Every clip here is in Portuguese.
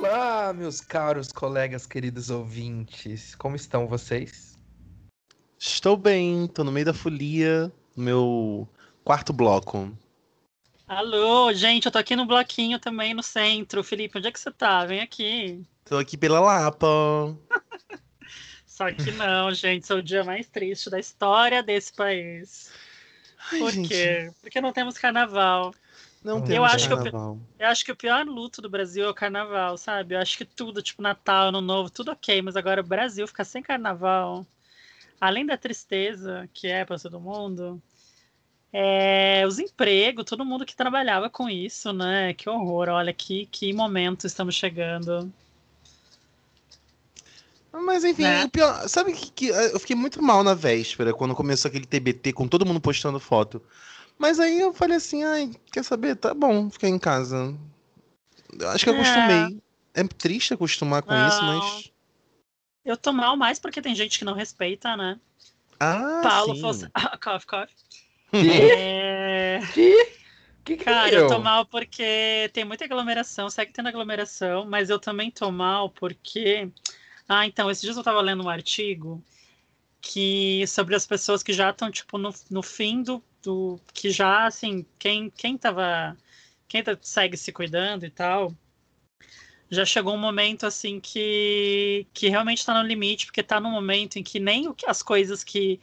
Olá, meus caros colegas, queridos ouvintes. Como estão vocês? Estou bem, tô no meio da folia, no meu quarto bloco. Alô, gente, eu tô aqui no bloquinho também no centro. Felipe, onde é que você tá? Vem aqui. Tô aqui pela Lapa. Só que não, gente, sou o dia mais triste da história desse país. Ai, Por gente, quê? Porque não temos carnaval. Não Eu temos acho que eu- carnaval. Eu acho que o pior luto do Brasil é o carnaval, sabe? Eu acho que tudo, tipo Natal, Ano Novo, tudo ok, mas agora o Brasil ficar sem carnaval, além da tristeza que é para todo mundo, é, os empregos, todo mundo que trabalhava com isso, né? Que horror, olha que, que momento estamos chegando. Mas enfim, Né? o pior, sabe que, que eu fiquei muito mal na véspera, quando começou aquele TBT com todo mundo postando foto. Mas aí eu falei assim, ai, quer saber? Tá bom, ficar em casa. Eu acho que eu É. acostumei. É triste acostumar com isso, Não. mas. Eu tô mal mais porque tem gente que não respeita, né? Ah, Paulo sim. fosse. Ah, cough. Que? É... Que? Que que Cara, eu tô mal porque tem muita aglomeração, segue tendo aglomeração, mas eu também tô mal porque. Ah, então, esses dias eu tava lendo um artigo que sobre as pessoas que já estão, tipo, no, no fim do, do. Que já, assim, quem, quem tava. Quem tá- segue se cuidando e tal. Já chegou um momento assim que, que realmente tá no limite, porque tá num momento em que nem o que as coisas que,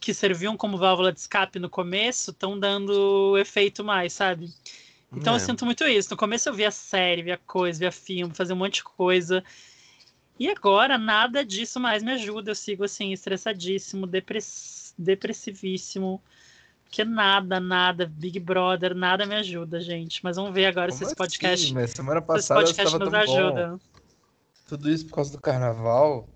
que serviam como válvula de escape no começo estão dando efeito mais, sabe? Então É. eu sinto muito isso. No começo eu via série, via coisa, via filme, fazia um monte de coisa. E agora nada disso mais me ajuda. Eu sigo assim, estressadíssimo, depress... depressivíssimo. Porque nada, nada, Big Brother, nada me ajuda, gente. Mas vamos ver agora Como se esse assim? podcast, Mas semana se esse passada podcast nos tão bom. ajuda. Tudo isso por causa do carnaval.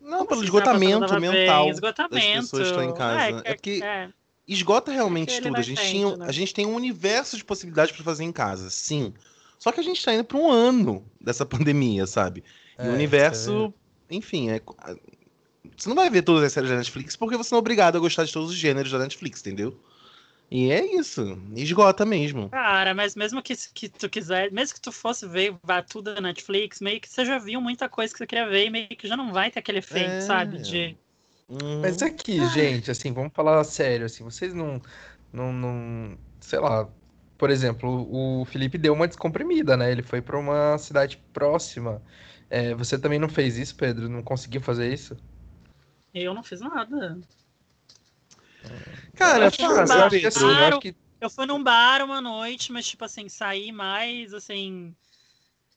Não, pelo assim, esgotamento passada mental. bem? Esgotamento. pessoas que estão em casa. É, É que- porque- é. esgota realmente tudo. A gente, tinha, né? a gente tem um universo de possibilidades para fazer em casa, sim. Só que a gente tá indo para um ano dessa pandemia, sabe? E É, o universo, enfim, é. Você não vai ver todas as séries da Netflix porque você não é obrigado a gostar de todos os gêneros da Netflix, entendeu? E é isso. Esgota mesmo. Cara, mas mesmo que, que tu quiser, mesmo que tu fosse ver vá tudo na Netflix, meio que você já viu muita coisa que você queria ver e meio que já não vai ter aquele efeito, É. sabe? De. Uhum. Mas aqui, gente, assim, vamos falar sério, assim, vocês não, não, não, sei lá, por exemplo, o Felipe deu uma descomprimida, né? Ele foi para uma cidade próxima. É, você também não fez isso, Pedro? Não conseguiu fazer isso? Eu não fiz nada. Cara, eu Pedro. assim, eu acho que Eu fui num bar uma noite, mas, tipo assim, saí mais, assim.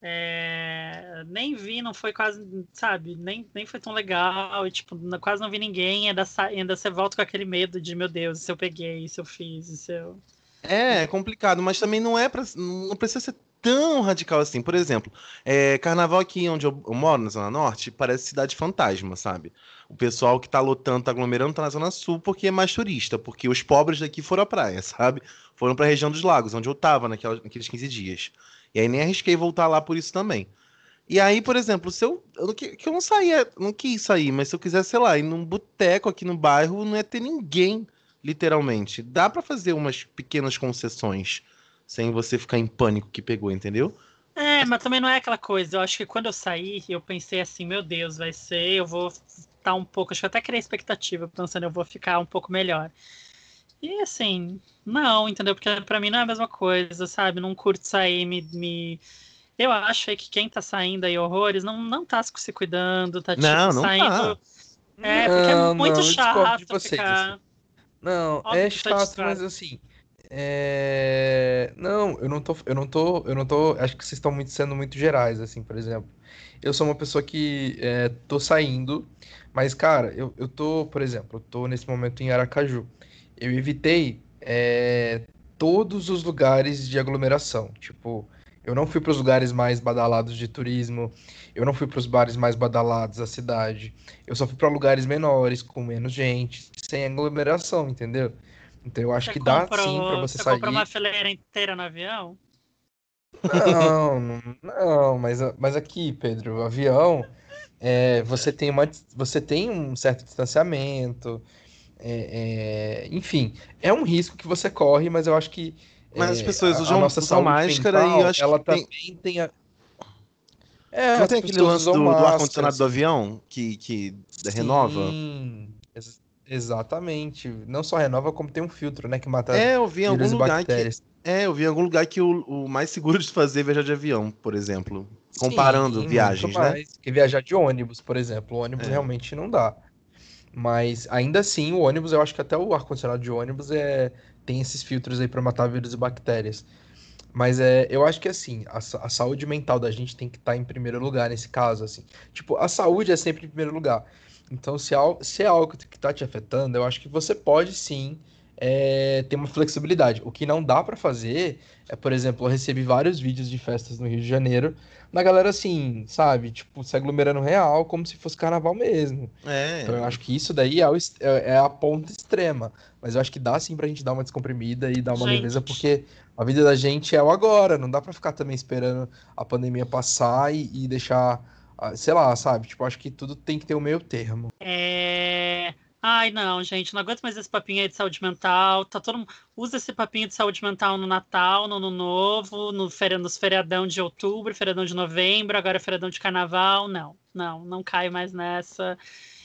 é, Nem vi, não foi quase, sabe? Nem, nem foi tão legal. E, tipo, quase não vi ninguém. Ainda, sa... ainda você volta com aquele medo de, meu Deus, se eu peguei, se eu fiz, se eu. É, é complicado, mas também não é pra, não precisa ser tão radical assim. Por exemplo, é, carnaval aqui onde eu, eu moro, na Zona Norte, parece cidade fantasma, sabe? O pessoal que tá lotando, tá aglomerando, tá na Zona Sul porque é mais turista, porque os pobres daqui foram à praia, sabe? Foram pra região dos lagos, onde eu tava naquela, naqueles 15 dias. E aí nem arrisquei voltar lá por isso também. E aí, por exemplo, se eu, eu que eu não saía, não quis sair, mas se eu quiser, sei lá, ir num boteco aqui no bairro, não ia ter ninguém, literalmente. Dá pra fazer umas pequenas concessões sem você ficar em pânico que pegou, entendeu? É, mas também não é aquela coisa. Eu acho que quando eu saí, eu pensei assim, meu Deus, vai ser, eu vou estar um pouco, acho que eu até criei expectativa, pensando, eu vou ficar um pouco melhor. E assim, não, entendeu? Porque pra mim não é a mesma coisa, sabe? Não curto sair, me. me... Eu acho aí que quem tá saindo aí horrores não, não tá se cuidando, tá tipo Não, não saindo. tá. É, porque é muito não, chato de vocês, ficar. assim. Não, Óbvio é que tá chato, distraído. mas assim. É, Não, eu não tô, eu não tô, eu não tô. Acho que vocês estão muito sendo muito gerais, assim, por exemplo. Eu sou uma pessoa que é, tô saindo, mas, cara, eu, eu tô, por exemplo, eu tô nesse momento em Aracaju. Eu evitei é, todos os lugares de aglomeração. Tipo, eu não fui para os lugares mais badalados de turismo, eu não fui para os bares mais badalados da cidade. Eu só fui para lugares menores, com menos gente, sem aglomeração, entendeu? Então eu acho Você que dá comprou- sim para você você sair. comprou uma fileira inteira no avião? Não, não, mas, mas aqui, Pedro, o avião, é, você tem uma, você tem um certo distanciamento, é, é, enfim, é um risco que você corre, mas eu acho que Mas as é, pessoas a- a usam- usam máscara e eu mental, acho que ela tem- também tem a... É, Não tem aquele lance do, usam do ar-condicionado do avião que, que renova? Sim, exatamente. Não só renova, como tem um filtro, né, que mata É, eu vi em algum lugar que. É, eu vi em algum lugar que o, o mais seguro de fazer é viajar de avião, por exemplo. Comparando Sim, viagens, né? que viajar de ônibus, por exemplo. O ônibus É. realmente não dá. Mas ainda assim, o ônibus, eu acho que até o ar-condicionado de ônibus é, tem esses filtros aí para matar vírus e bactérias. Mas é, eu acho que assim, a, a saúde mental da gente tem que estar em primeiro lugar nesse caso, assim. Tipo, a saúde é sempre em primeiro lugar. Então, se é, se é algo que está te afetando, eu acho que você pode sim é, ter uma flexibilidade. O que não dá para fazer é, por exemplo, eu recebi vários vídeos de festas no Rio de Janeiro, na galera assim, sabe, tipo, se aglomerando real, como se fosse carnaval mesmo. É. Então eu acho que isso daí é, o é é a ponta extrema. Mas eu acho que dá sim pra gente dar uma descomprimida e dar uma Gente. leveza, porque a vida da gente é o agora. Não dá pra ficar também esperando a pandemia passar e, e deixar, sei lá, sabe? Tipo, acho que tudo tem que ter o meio termo. É... Ai, não, gente, não aguento mais esse papinho aí de saúde mental. Tá todo. Usa esse papinho de saúde mental no Natal, no Ano Novo, no feri... nos feriadão de outubro, feriadão de novembro, agora feriadão de carnaval. Não, não, não caio mais nessa.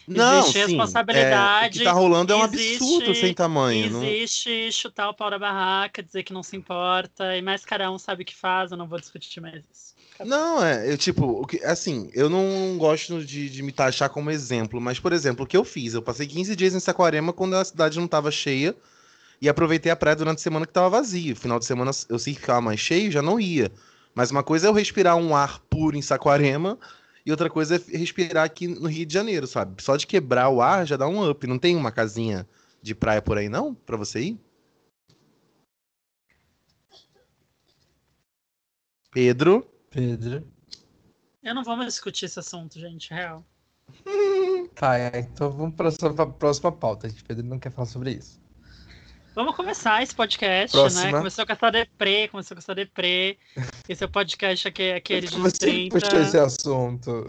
Não, Existe sim, responsabilidade, é, o que tá rolando é um existe- absurdo sem tamanho. não- Existe chutar o pau da barraca, dizer que não se importa, e mais cada um sabe o que faz, eu não vou discutir mais isso. Não, é, eu, tipo, assim, eu não gosto de, de me taxar como exemplo, mas, por exemplo, o que eu fiz? Eu passei 15 dias em Saquarema quando a cidade não tava cheia e aproveitei a praia durante a semana que tava vazio. Final de semana eu sei que ficava mais cheio, já não ia. Mas uma coisa é eu respirar um ar puro em Saquarema e outra coisa é respirar aqui no Rio de Janeiro, sabe? Só de quebrar o ar já dá um up. Não tem uma casinha de praia por aí, não? Pra você ir? Pedro? Pedro. Eu não vou mais discutir esse assunto, gente, real. Tá, é, então vamos para a próxima pauta. gente. Pedro não quer falar sobre isso. Vamos começar esse podcast, Próxima. né? Começou com essa deprê, começou com essa deprê. Esse é o podcast aqui, aqueles dos Você 30. puxou esse assunto.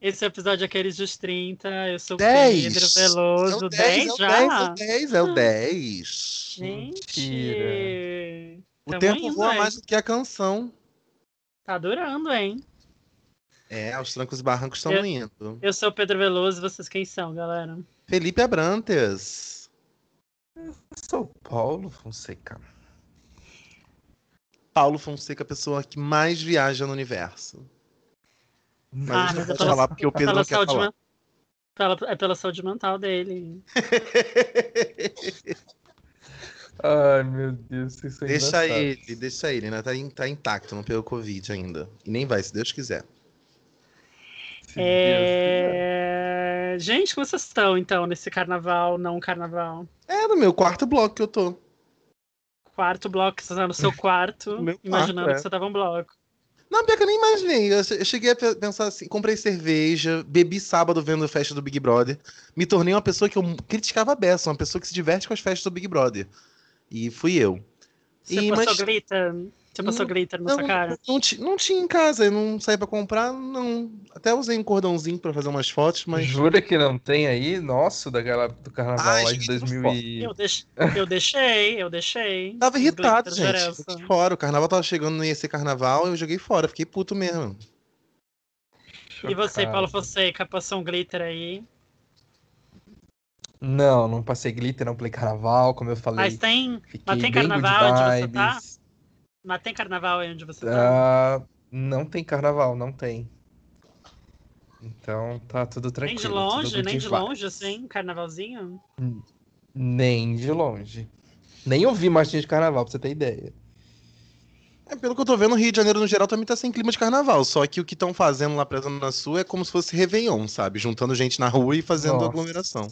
Esse é o episódio aqueles dos 30. Eu sou o 10. Pedro Veloso. É o 10, é o já? 10, é o 10, é o 10. Gente. Mentira. O Tamo tempo voa mais do que a canção. Tá durando, hein? É, aos trancos e barrancos estão Eu- indo. Eu sou o Pedro Veloso, vocês quem são, galera? Felipe Abrantes. Sou Paulo Fonseca. Paulo Fonseca, a pessoa que mais viaja no universo. Mas Ah, mas não é pela- falar porque o Pedro não quer falar. pela- é pela saúde mental dele. Ai, meu Deus, isso é deixa engraçado. ele, deixa ele, né? Tá, in- tá intacto, não pegou Covid ainda. E nem vai, se Deus quiser. Se Deus quiser. É... Gente, como vocês estão, então, nesse carnaval, não carnaval? É no meu quarto bloco que eu tô. Quarto bloco, você tá no seu quarto, quarto, imaginando é. que você tava um bloco. Não, pior que eu nem imaginei. Eu che- eu cheguei a pe- pensar assim, comprei cerveja, bebi sábado vendo a festa do Big Brother. Me tornei uma pessoa que eu criticava a beça, uma pessoa que se diverte com as festas do Big Brother. E fui eu. Você E, passou mas- glitter? Você passou Não, glitter na Não, sua cara? não, não tinha em casa, eu não saí pra comprar, não. Até usei um cordãozinho pra fazer umas fotos, mas. Jura que não tem aí? Nossa, daquela, do carnaval Ai, lá de não 2000 e... Eu, deix... eu deixei, eu deixei. Tava irritado, gente. fora. O carnaval tava chegando, não ia ser carnaval, eu joguei fora. Fiquei puto mesmo. E você, Chocado. Paulo Fonseca, passou um glitter aí? Não, não passei glitter, não play carnaval, como eu falei. Mas tem, mas tem carnaval onde você tá? mas tem carnaval aí onde você tá? Ah, não tem carnaval, não tem. Então tá tudo nem tranquilo. de tudo longe, nem de vibes. longe, assim, carnavalzinho? Nem de longe. Nem ouvi marchinha de carnaval, pra você ter ideia. É, pelo que eu tô vendo, o Rio de Janeiro no geral também tá sem clima de carnaval. Só que o que estão fazendo lá pra Zona Sul é como se fosse Réveillon, sabe? Juntando gente na rua e fazendo Nossa. aglomeração.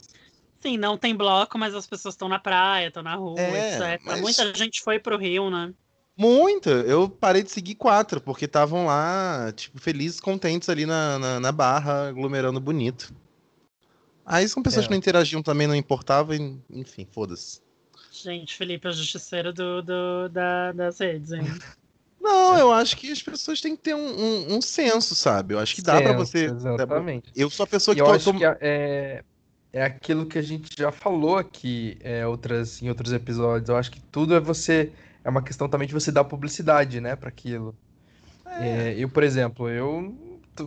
Sim, não tem bloco, mas as pessoas estão na praia, estão na rua, É, etc. mas- Muita gente foi pro Rio, né? Muita! Eu parei de seguir quatro, porque estavam lá, tipo, felizes, contentes ali na, na, na barra, aglomerando bonito. Aí são pessoas É. que não interagiam também, não importava, enfim, foda-se. Gente, Felipe é o justiceiro do, do- da- das redes, hein? Não, eu acho que as pessoas têm que ter um, um, um senso, sabe? Eu acho que dá pra Senso, você. Exatamente. Eu sou a pessoa que eu tô, acho tô- que é, é aquilo que a gente já falou aqui é, outras, em outros episódios. Eu acho que tudo é você. É uma questão também de você dar publicidade, né, para aquilo. É, eu, por exemplo, eu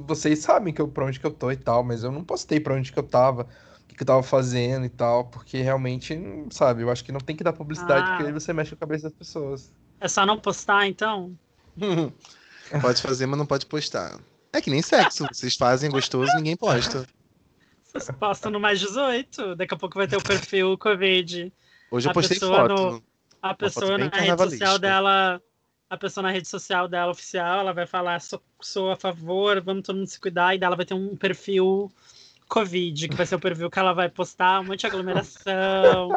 vocês sabem que eu, pra onde que eu tô e tal, mas eu não postei pra onde que eu tava, o que, que eu tava fazendo e tal, porque realmente, sabe, eu acho que não tem que dar publicidade, Ah. porque aí você mexe com a cabeça das pessoas. É só não postar, então? pode fazer, mas não pode postar. É que nem sexo. Vocês fazem gostoso, ninguém posta. Postam no mais 18. Daqui a pouco vai ter o perfil Covid. Hoje eu A postei foto. no- A foto pessoa na rede social dela. A pessoa na rede social dela oficial, ela vai falar, sou, sou a favor, vamos todo mundo se cuidar, e dela vai ter um perfil Covid, que vai ser o perfil que ela vai postar, um monte de aglomeração,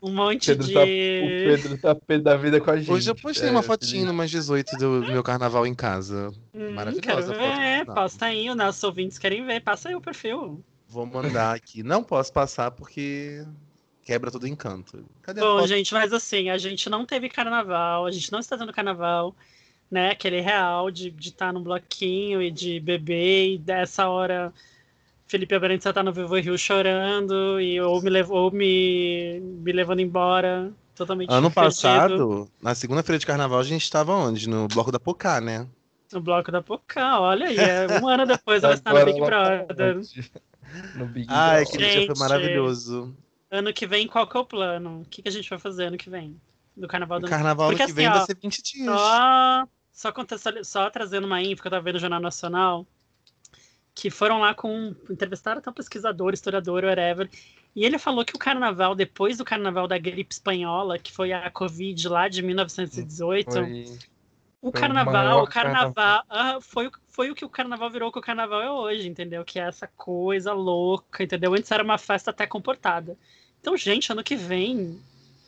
um monte Pedro de. tá- O Pedro tá pé da vida com a gente. Hoje eu postei é, uma fotinha no mais 18 do meu carnaval em casa. Hum, maravilhosa quero foto ver, carnaval. posta aí, os nossos ouvintes querem ver, passa aí o perfil. Vou mandar aqui. Não posso passar porque quebra todo encanto. Cadê a Bom, foto? gente, mas assim, a gente não teve carnaval, a gente não está tendo carnaval, né? Aquele real de estar no bloquinho e de beber, e dessa hora Felipe Abrantes tá no Vivo Rio chorando, e ou me, levou, ou me, me levando embora, totalmente Ano perdido, passado, na segunda-feira de carnaval, a gente estava onde? No bloco da Pocá, né? No bloco da Pocá, olha aí, é, um ano depois ela está no Big tá Brother. No Big Brother. aquele dia foi maravilhoso. Ano que vem, qual que é o plano? O que, que a gente vai fazer ano que vem? Do carnaval do O ano carnaval Porque ano que vem assim, ó, vai ser 20 dias. Só, só, contextuali- só trazendo uma info que eu tava vendo no Jornal Nacional, que foram lá com. entrevistaram até um pesquisador, historiador, whatever. E ele falou que o carnaval, depois do carnaval da gripe espanhola, que foi a Covid lá de 1918, Foi- o foi carnaval, o carnaval, ah, foi, o- foi o que o carnaval virou o que o carnaval é hoje, entendeu? Que é essa coisa louca, entendeu? Antes era uma festa até comportada. Então, gente, ano que vem.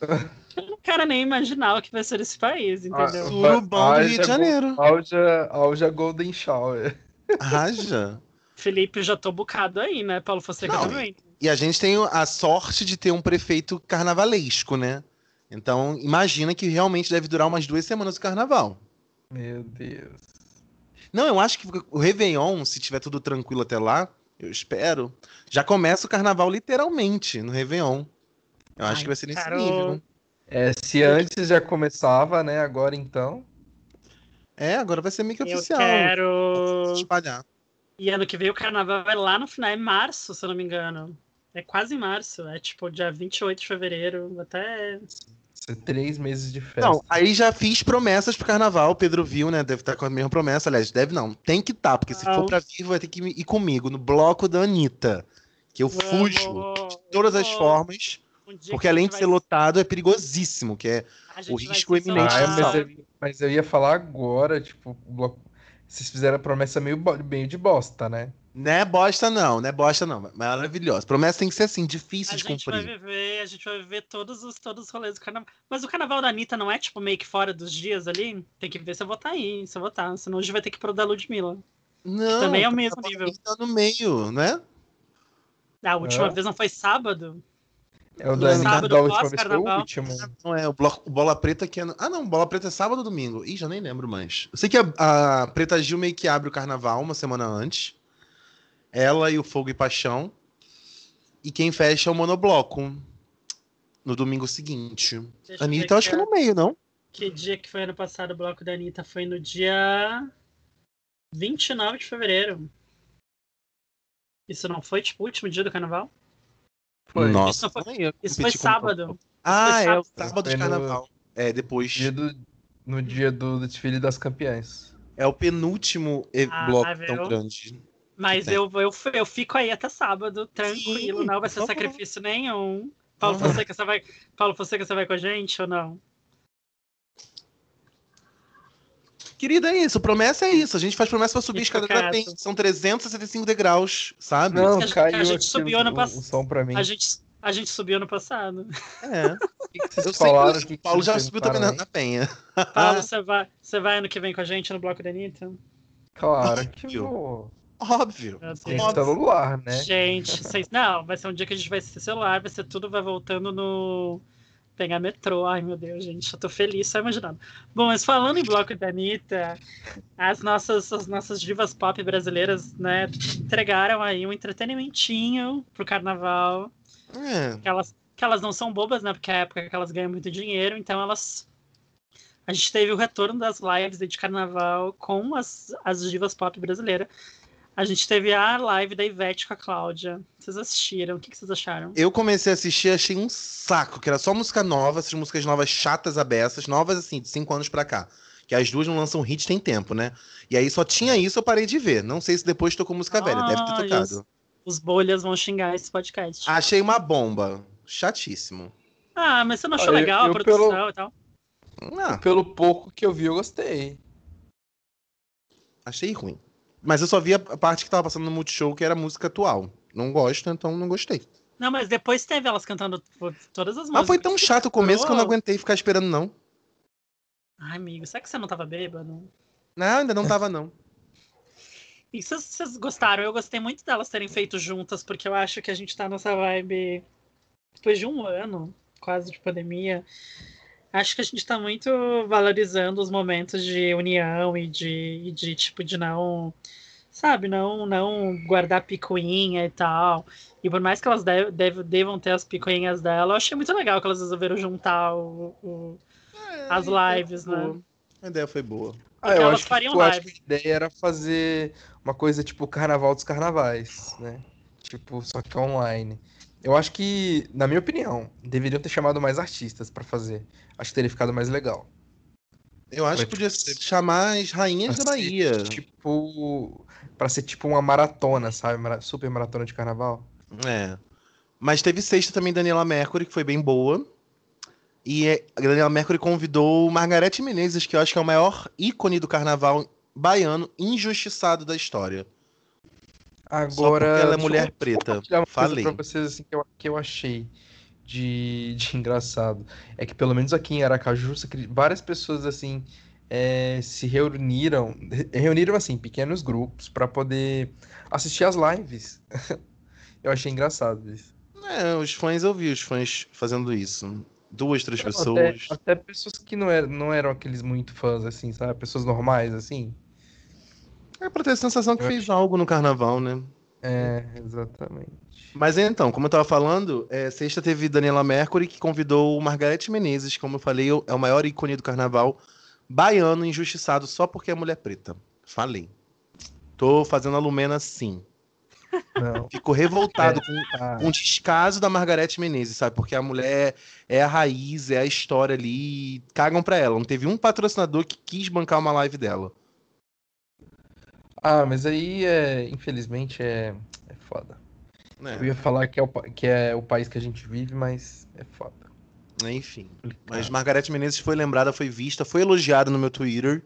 Eu não quero nem imaginar o que vai ser esse país, entendeu? Ah, Surubão do Haja Rio de Janeiro. Haja, haja Golden Shower. Raja. Felipe, já tô bucado aí, né? Paulo Fonseca Não. também. E a gente tem a sorte de ter um prefeito carnavalesco, né? Então, imagina que realmente deve durar umas duas semanas o carnaval. Meu Deus. Não, eu acho que o Réveillon, se tiver tudo tranquilo até lá, eu espero, já começa o carnaval literalmente no Réveillon. Eu acho Ai, que vai ser nesse nível. É, se antes já começava, né? Agora então. É, agora vai ser meio que Eu oficial. quero. Se espalhar. E ano que vem o carnaval é lá no final, é março, se eu não me engano. É quase em março, é tipo dia 28 de fevereiro, até. Ser três meses de festa. Não, aí já fiz promessas pro carnaval, o Pedro viu, né? Deve estar com a mesma promessa, aliás, deve não. Tem que estar, porque se Não. for pra vir, vai ter que ir comigo no bloco da Anitta. Que eu fujo Vamos, de todas as formas, Um porque além de ser vai- lotado, é perigosíssimo, que é vai risco se eminente Ah, mas, eu, mas eu ia falar agora, tipo, o bloco... vocês fizeram a promessa meio, meio de bosta, né? Não é bosta, não, não é bosta, não. Maravilhosa. Promessa tem que ser assim, difícil A de gente vai cumprir. viver, a gente vai viver todos os, todos os rolês do carnaval. Mas o carnaval da Anitta não é, tipo, meio que fora dos dias ali? Tem que ver se eu vou estar aí, se eu vou estar. Senão hoje vai ter que ir pro da Ludmilla. Não, também é o tá- mesmo tá- nível. Tá no meio, né? A última É. vez não foi sábado? É o da Anitta sábado da última vez foi o último. Não é, o, bloco, o Bola Preta que é. no- Ah, não, Bola Preta é sábado ou domingo? Ih, já nem lembro mais. Eu sei que a, a Preta Gil meio que abre o carnaval uma semana antes. Ela e o Fogo e Paixão. E quem fecha é o Monobloco. No domingo seguinte. Deixa Anitta, eu acho que é no meio, não? Que dia que foi ano passado o bloco da Anitta? Foi no dia 29 de fevereiro. Isso não foi, tipo, o último dia do carnaval? Foi. Nossa, Isso foi- Isso foi com- sábado. Ah, foi é o sábado. sábado de Foi no- carnaval. É, depois. Dia do- no dia do desfile das campeãs. É o penúltimo Ah, bloco viu? tão grande. Mas Tem. eu, eu, eu fico aí até sábado, tranquilo, Sim, não vai ser sacrifício nenhum. Paulo Aham. Fonseca, você vai, Paulo Fonseca, você vai com a gente ou não? Querida, é isso. Promessa é isso. A gente faz promessa pra subir escada da. Penha. São 365 degraus, sabe? Não, a gente- caiu a gente subiu ano o- pass- o som pra mim. A gente, a gente subiu no passado. É. O que, que vocês Eu sei falaram? que que o Paulo que já subiu também na, na Penha. Paulo, você vai, você vai ano que vem com a gente no bloco da Anitta? Claro que vou. Óbvio. Tem celular, né? Gente, vocês. Não, vai ser um dia que a gente vai ser celular, vai ser tudo, vai voltando no. Pegar metrô. Ai, meu Deus, gente, eu tô feliz só imaginando. Bom, mas falando em bloco da Anitta, as nossas, as nossas divas pop brasileiras, né, entregaram aí um entretenimentinho pro carnaval. É. Que elas, que elas não são bobas, né? Porque é a época que elas ganham muito dinheiro, então elas. A gente teve o retorno das lives de carnaval com as, as divas pop brasileiras. A gente teve a live da Ivete com a Cláudia. Vocês assistiram? O que, que vocês acharam? Eu comecei a assistir achei um saco, que era só música nova, essas músicas novas chatas, abessas, novas assim, de cinco anos pra cá. Que as duas não lançam hit tem tempo, né? E aí só tinha isso, eu parei de ver. Não sei se depois tocou música velha, deve ter Ah, tocado. Os, os bolhas vão xingar esse podcast. Achei uma bomba. Chatíssimo. Ah, mas você não achou Olha, legal a eu produção pelo- e tal? Ah, Pelo pouco que eu vi, eu gostei. achei ruim. Mas eu só vi a parte que tava passando no Multishow, que era música atual. Não gosto, então não gostei. Não, mas depois teve elas cantando todas as músicas. Mas foi tão chato o começo que eu não aguentei ficar esperando, não. Ai, amigo, será que você não tava bêbado? Não, ainda não tava, não. E vocês, vocês gostaram? Eu gostei muito delas terem feito juntas, porque eu acho que a gente tá nessa vibe depois de um ano quase de pandemia. Acho que a gente tá muito valorizando os momentos de união e de, e de tipo, de não, sabe, não, não guardar picuinha e tal. E por mais que elas de- devam ter as picuinhas dela, eu achei muito legal que elas resolveram juntar o- o, as lives, né? Boa. A ideia foi boa. Ah, Porque eu elas acho, que, fariam tipo, eu acho live. que a ideia era fazer uma coisa tipo Carnaval dos Carnavais, né? Tipo, só que online. Eu acho que, na minha opinião, deveriam ter chamado mais artistas pra fazer. Acho que teria ficado mais legal. Eu acho que podia ser- chamar as rainhas da Pra Bahia. Tipo, pra ser tipo uma maratona, sabe? Super maratona de carnaval. É. Mas teve sexta também Daniela Mercury, que foi bem boa. E é- a Daniela Mercury convidou Margarete Menezes, que eu acho que é o maior ícone do carnaval baiano injustiçado da história. Agora, ela é mulher preta. uma coisa Falei. pra vocês assim, que, eu, que eu achei de, de engraçado. É que pelo menos aqui em Aracaju, várias pessoas assim é, se reuniram, re- reuniram assim, pequenos grupos pra poder assistir as lives. Eu achei engraçado isso. É, os fãs eu vi os fãs fazendo isso. Duas, três Até, pessoas. até pessoas que não eram, não eram aqueles muito fãs, assim, sabe? Pessoas normais, assim. É pra ter a sensação que fez algo no carnaval, né? É, exatamente. Mas então, como eu tava falando, é, sexta teve Daniela Mercury, que convidou o Margarete Menezes, como eu falei, é o maior ícone do carnaval baiano injustiçado só porque é mulher preta. Falei. Tô fazendo a Lumena sim. Não. Fico revoltado com Ah, um descaso da Margarete Menezes, sabe? Porque a mulher é a raiz, é a história ali. Cagam pra ela. Não teve um patrocinador que quis bancar uma live dela. Ah, mas aí, é, infelizmente, é, é foda. Né? Eu ia falar que é, o, que é o país que a gente vive, mas é foda. Enfim. Mas. Margarete Menezes foi lembrada, foi vista, foi elogiada no meu Twitter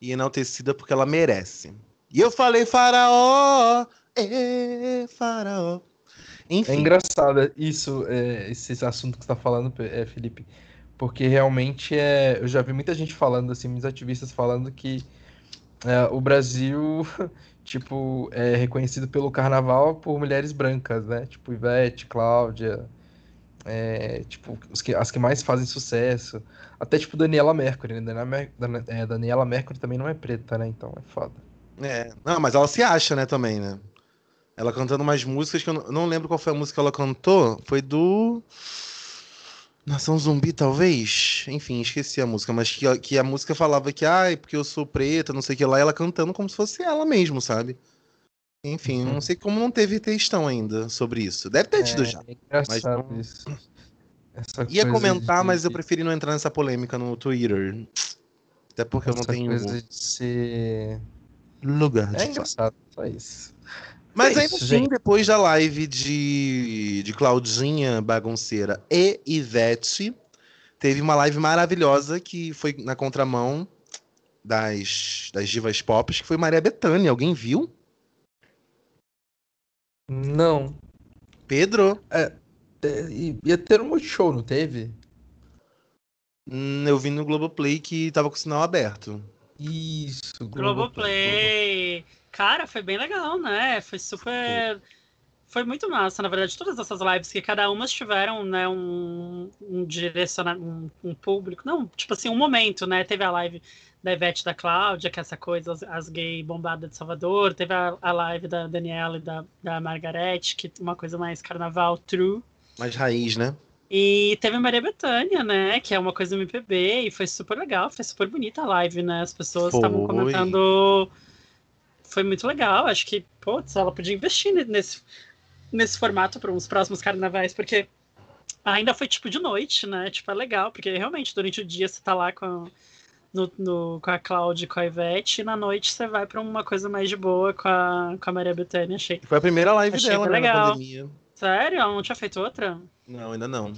e enaltecida porque ela merece. E eu falei, faraó, é faraó. É Enfim, engraçado isso, é, esse assunto que você tá falando, é, Felipe, porque realmente é, eu já vi muita gente falando, assim, muitos ativistas falando que é, o Brasil, tipo, é reconhecido pelo carnaval por mulheres brancas, né? Tipo, Ivete, Cláudia, é, tipo, que, as que mais fazem sucesso. Até, tipo, Daniela Mercury, né? Daniela, Mer- é, Daniela Mercury também não é preta, né? Então é foda. é. Não, mas ela se acha, né, também, né? Ela cantando umas músicas que eu não lembro qual foi a música que ela cantou. Foi do. Nação Zumbi, talvez? Enfim, esqueci a música, mas que, a- que a música falava que, ai, porque eu sou preta, não sei o que lá, e ela cantando como se fosse ela mesmo, sabe? Enfim, Uhum. não sei como não teve textão ainda sobre isso. Deve ter tido já. É engraçado não- isso. Essa Ia comentar, de- mas eu preferi não entrar nessa polêmica no Twitter. Até porque eu não essa tenho coisa de ser. lugar de É engraçado, só isso. Mas É ainda isso, assim, gente. depois da live de, de Claudinha Bagunceira e Ivete, teve uma live maravilhosa que foi na contramão das, das divas pop, que foi Maria Bethânia. Alguém viu? Não. Pedro? É, i- ia ter um multishow, não teve? Hum, eu vi no Globoplay que tava com o sinal aberto. Isso, Globoplay. Cara, foi bem legal, né? Foi super. Foi muito massa, na verdade, todas essas lives que cada uma tiveram, né, um, um direcionamento, um, um público, não, tipo assim, um momento, né? Teve a live da Ivete e da Cláudia, que é essa coisa, as, as gay bombadas de Salvador, teve a, a live da Daniela e da, da Margarete, que é uma coisa mais carnaval true. Mais raiz, né? E teve a Maria Bethânia, né? Que é uma coisa do MPB, e foi super legal, foi super bonita a live, né? As pessoas estavam comentando. Foi muito legal. Acho que, putz, ela podia investir nesse, nesse formato para uns próximos carnavais, porque ainda foi tipo de noite, né? Tipo, é legal, porque realmente durante o dia você tá lá com, no, no, com a Cláudia e com a Ivete, e na noite você vai para uma coisa mais de boa com a, com a Maria Bethânia, achei. Foi a primeira live Achei dela, né, legal. na pandemia. Sério? Ela não tinha feito outra? Não, ainda não.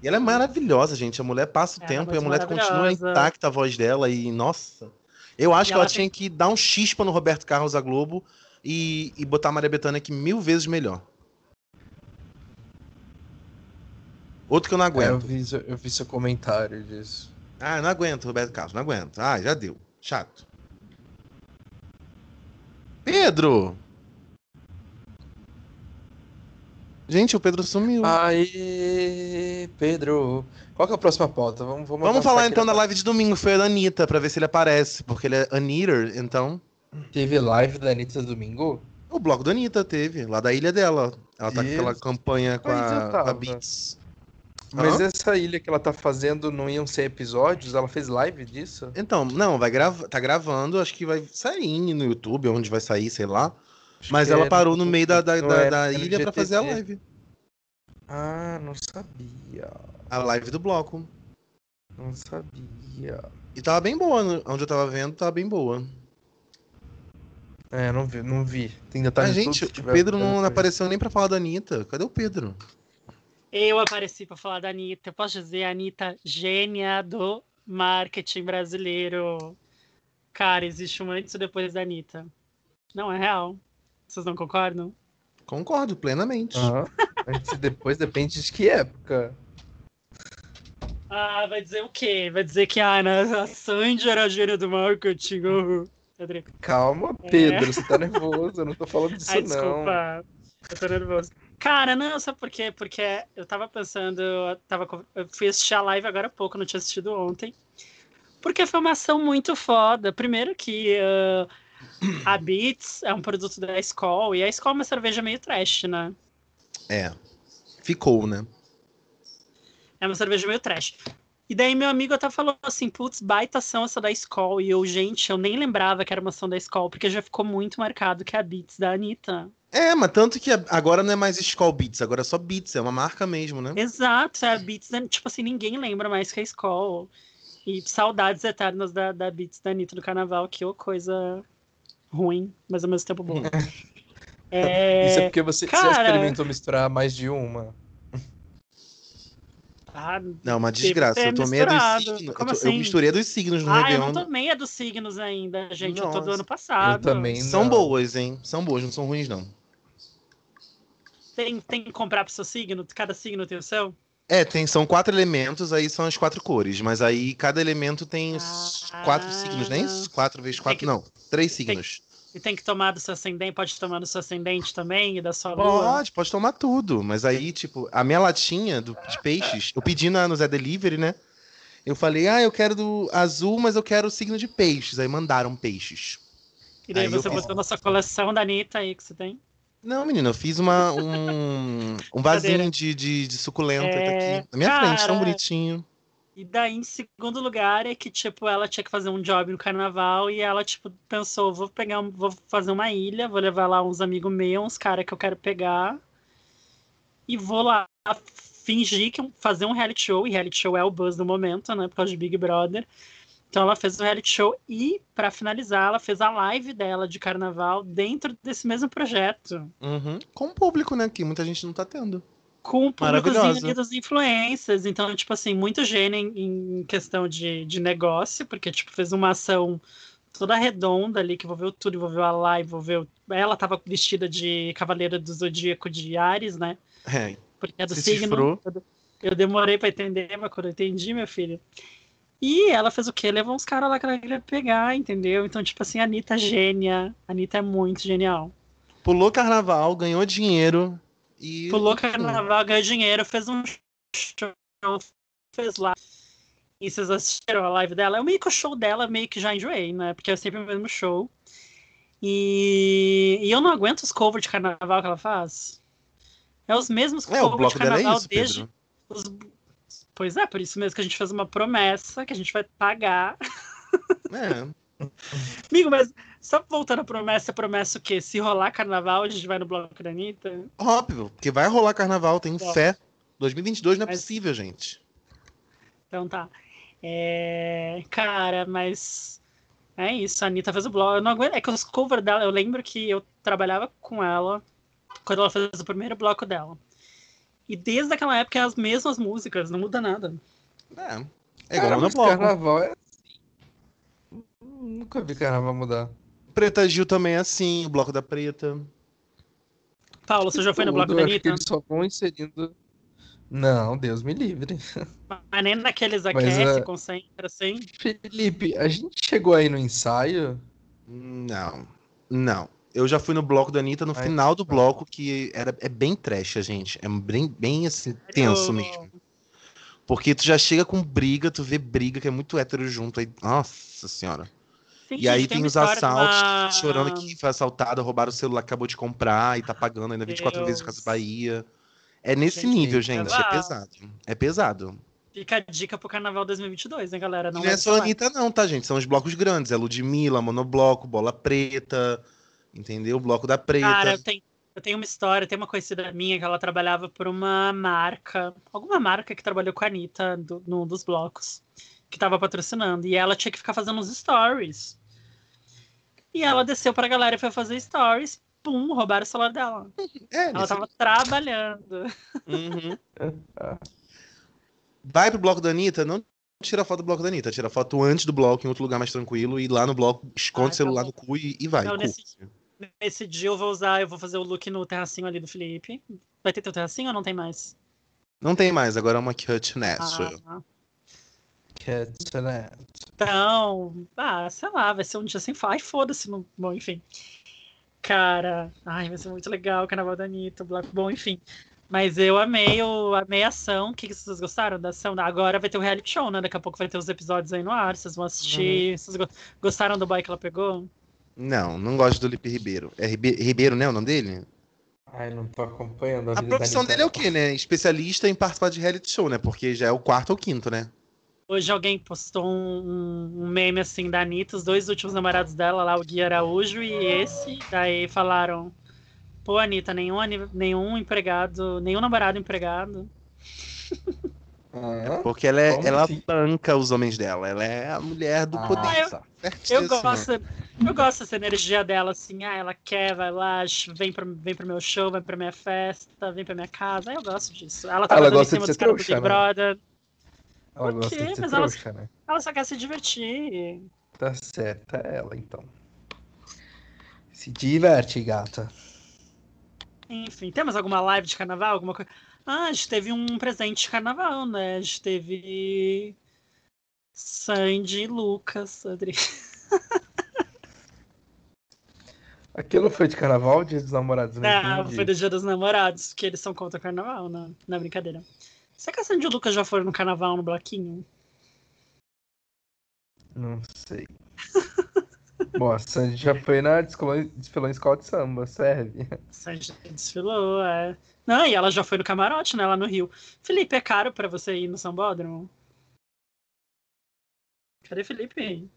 E ela é maravilhosa, gente. A mulher passa o é tempo e a mulher continua intacta a voz dela e, nossa. Eu acho E que ela ela tem- tinha que dar um chispa no Roberto Carlos da Globo e, e botar a Maria Bethânia aqui mil vezes melhor. Outro que eu não É, eu, aguento. vi, eu vi seu comentário disso. Ah, não aguento, Roberto Carlos, não aguento. Ah, já deu. Chato. Pedro! Gente, o Pedro sumiu. Aí, Pedro. Qual que é a próxima pauta? Vamos, vamos, Vamos falar então na- da live de domingo, foi a da Anitta, pra ver se ele aparece, porque ele é Anitter, então. Teve live da Anitta domingo? O bloco da Anitta teve, lá da ilha dela. Ela tá com aquela Isso. campanha com a, com a. Beats. Mas Hã? essa ilha que ela tá fazendo não iam ser episódios? Ela fez live disso? Então, não, vai grava... tá gravando, acho que vai sair no YouTube, onde vai sair, sei lá. Acho Mas ela é parou no meio da, da, da- é- da ilha pra fazer a live. Ah, não sabia. A live do bloco. Não sabia. E tava bem boa, onde eu tava vendo, tava bem boa. É, não vi, não vi. Ainda tá a no gente, o Pedro não coisa. apareceu nem pra falar da Anitta. Cadê o Pedro? Eu apareci para falar da Anitta. Eu posso dizer, a Anitta, gênia do marketing brasileiro. Cara, existe um antes e depois da Anitta. Não é real. Vocês não concordam? Concordo, plenamente. E depois depende de que época. Ah, vai dizer o quê? Vai dizer que ah, a Sandy era a gênia do marketing. uhum. Calma, Pedro, você tá nervoso. Eu não tô falando disso, É. Ai, não. desculpa. Eu tô nervoso. Cara, não, sabe por quê? Porque eu tava pensando, eu, tava, eu fui assistir a live agora há pouco, não tinha assistido ontem. Porque foi uma ação muito foda. Primeiro que ah, a Beats é um produto da Skol, e a Skol é uma cerveja meio trash, né? É. Ficou, né? É uma cerveja meio trash. E daí meu amigo até falou assim, putz, baita ação essa da Skol. E eu, gente, eu nem lembrava que era uma ação da Skol, porque já ficou muito marcado que é a Beats da Anitta. É, mas tanto que agora não é mais Skull Beats, agora é só Beats, é uma marca mesmo, né? Exato, é a Beats, tipo assim, ninguém lembra mais que a Skol. E saudades eternas da, da Beats da Anitta do Carnaval, que ô coisa ruim, mas ao mesmo tempo boa. É... Isso é porque você, você cara- experimentou misturar mais de uma. ah, Não, uma Deve desgraça. ter Eu tomei a dos signos. Eu, Como to- eu assim? misturei a dos signos no ah, eu Réveillon. não tomei a dos signos ainda, gente. Eu tô do Nossa. ano passado. Eu também São não. boas, hein? São boas, não são ruins, não. Tem, tem que comprar pro seu signo? Cada signo tem o seu? É, tem, são quatro elementos, aí são as quatro cores. Mas aí cada elemento tem Ah. quatro signos, nem isso? Quatro vezes quatro, que- não. Três signos. E tem que tomar do seu ascendente? Pode tomar do seu ascendente também e da sua lua? Pode, pode tomar tudo. Mas aí, tipo, a minha latinha do- de peixes, eu pedi na, no Zé Delivery, né? Eu falei, ah, eu quero do azul, mas eu quero o signo de peixes. Aí mandaram peixes. E daí Aí você fiz- botou na sua coleção da Anitta aí que você tem? Não, menina, eu fiz uma, um, um vasinho de, de, de suculenta tá É, aqui. Na minha frente, tão cara. bonitinho. E daí, em segundo lugar, é que, tipo, ela tinha que fazer um job no carnaval e ela, tipo, pensou, vou pegar, vou fazer uma ilha, vou levar lá uns amigos meus, uns caras que eu quero pegar e vou lá fingir que fazer um reality show, e reality show é o buzz do momento, né, por causa de Big Brother. Então ela fez o reality show e, pra finalizar, ela fez a live dela de carnaval dentro desse mesmo projeto. Uhum. Com o público, né? Que muita gente não tá tendo. com o públicozinho das influências. Então, tipo assim, muito gênio em, em questão de, de negócio, porque, tipo, fez uma ação toda redonda ali, que envolveu tudo, envolveu a live, envolveu... Ela tava vestida de Cavaleira do Zodíaco de Ares, né? É. Porque é do Se signo. cifrou. Eu, eu demorei pra entender, mas quando eu entendi, meu filho. E ela fez o quê? Levou uns caras lá que ela queria pegar, entendeu? Então, tipo assim, a Anitta é gênia. A Anitta é muito genial. Pulou carnaval, ganhou dinheiro e. Pulou carnaval, ganhou dinheiro, fez um show, fez lá. E vocês assistiram a live dela? É o meio que o show dela, meio que já enjoei, né? Porque é sempre o mesmo show. E, e eu não aguento os covers de carnaval que ela faz. É os mesmos É, covers de é carnaval isso, desde. Os- Pois é, por isso mesmo que a gente fez uma promessa que a gente vai pagar. É. Amigo, mas Só voltando a promessa, promessa o quê? Se rolar carnaval, a gente vai no bloco da Anitta? Óbvio, porque vai rolar carnaval, tenho fé. 2022 não é Mas- possível, gente. Então tá. É, Cara, mas. É isso, a Anitta fez o bloco. Eu não aguento. É que os covers dela, eu lembro que eu trabalhava com ela quando ela fez o primeiro bloco dela. E desde aquela época é as mesmas músicas, não muda nada. É. É Cara, igual no mas bloco. carnaval é assim. Nunca vi carnaval mudar. Preta Gil também é assim, o bloco da preta. Paulo, você já foi no bloco da Anitta? Eles só vão inserindo. Não, Deus me livre. Mas nem naqueles Mas, aquece, é- concentra, assim. Felipe, a gente chegou aí no ensaio. Não, não. Eu já fui no bloco da Anitta no Ai, final do não. bloco, que era, é bem trash, gente. É bem, bem assim, tenso mesmo. Porque tu já chega com briga, tu vê briga, que é muito hétero junto. Aí, nossa senhora. Sim, E aí tem uma os assaltos, uma- chorando que foi assaltada, roubaram o celular que acabou de comprar e tá pagando ainda 24 vezes Deus. Casas Bahia. É nesse Gente, nível, gente. É pesado. É pesado. Fica a dica pro Carnaval 2022, né, galera? E Não, é só a. Anitta, não, tá, gente? São os blocos grandes. É Ludmilla, Monobloco, Bola Preta. Entendeu? Bloco da Preta. Cara, eu tenho, eu tenho uma história, tem uma conhecida minha que ela trabalhava por uma marca, alguma marca que trabalhou com a Anitta do, num dos blocos, que tava patrocinando. E ela tinha que ficar fazendo uns stories. E ela desceu pra galera e foi fazer stories. Pum, roubaram o celular dela. é, Ela nesse- tava trabalhando. Uhum. Vai pro bloco da Anitta, não tira foto do bloco da Anitta. Tira foto antes do bloco, em outro lugar mais tranquilo. E lá no bloco, esconde o celular tá no cu e, e vai. Então, nesse- Nesse dia eu vou usar, eu vou fazer o look no terracinho ali do Felipe. Vai ter teu terracinho ou não tem mais? Não tem mais, agora é uma cut nessa. Ah? Então, ah, sei lá, vai ser um dia sem falar. Ai, foda-se. não- Bom, enfim. Cara, ai, vai ser muito legal o Carnaval da Anitta, o Black... Bom, enfim. Mas eu amei, o, amei a ação. O que, que vocês gostaram da ação? Agora vai ter o reality show, né? Daqui a pouco vai ter os episódios aí no ar. Vocês vão assistir. Vocês go- gostaram do boy que ela pegou? Não, não gosto do Lipe Ribeiro. É Ribe- Ribeiro, né? O nome dele? Ai, não tô acompanhando a, A profissão dele é o quê, né? Especialista em participar de reality show, né? Porque já é o quarto ou quinto, né? Hoje alguém postou um, um meme assim da Anitta, os dois últimos namorados dela, lá, o Gui Araújo e esse. Daí falaram: Pô, Anitta, nenhum, nenhum empregado, nenhum namorado empregado. Ah, Porque ela, é, ela assim? banca os homens dela. Ela é a mulher do ah, poder. tá. Eu gosto, eu gosto dessa energia dela, assim, ah, ela quer, vai lá, vem pro, vem pro meu show, vem pra minha festa, vem pra minha casa. Eu gosto disso. Ela tá Ela fazendo em gosta cima de dos ser trouxa, Big né? Brother. Ela Por gosta quê? de ser Mas ela- trouxa, né? Ela só quer se divertir. Tá certa ela, então. Se diverte, gata. Enfim, temos alguma live de carnaval? Alguma coisa? Ah, a gente teve um presente de carnaval, né? A gente teve Sandy e Lucas, Adri. Aquilo foi de carnaval, dia dos namorados, né? Não, foi do Dia dos Namorados, que eles são contra o carnaval, não, não é brincadeira. Será que a Sandy e o Lucas já foram no carnaval, no bloquinho? Não sei. Bom, a Sandy já foi na descolou, desfilou em escola de samba, serve. Sandy desfilou, é. Não, e ela já foi no camarote, né, lá no Rio. Felipe, é caro pra você ir no Sambódromo? Cadê Felipe?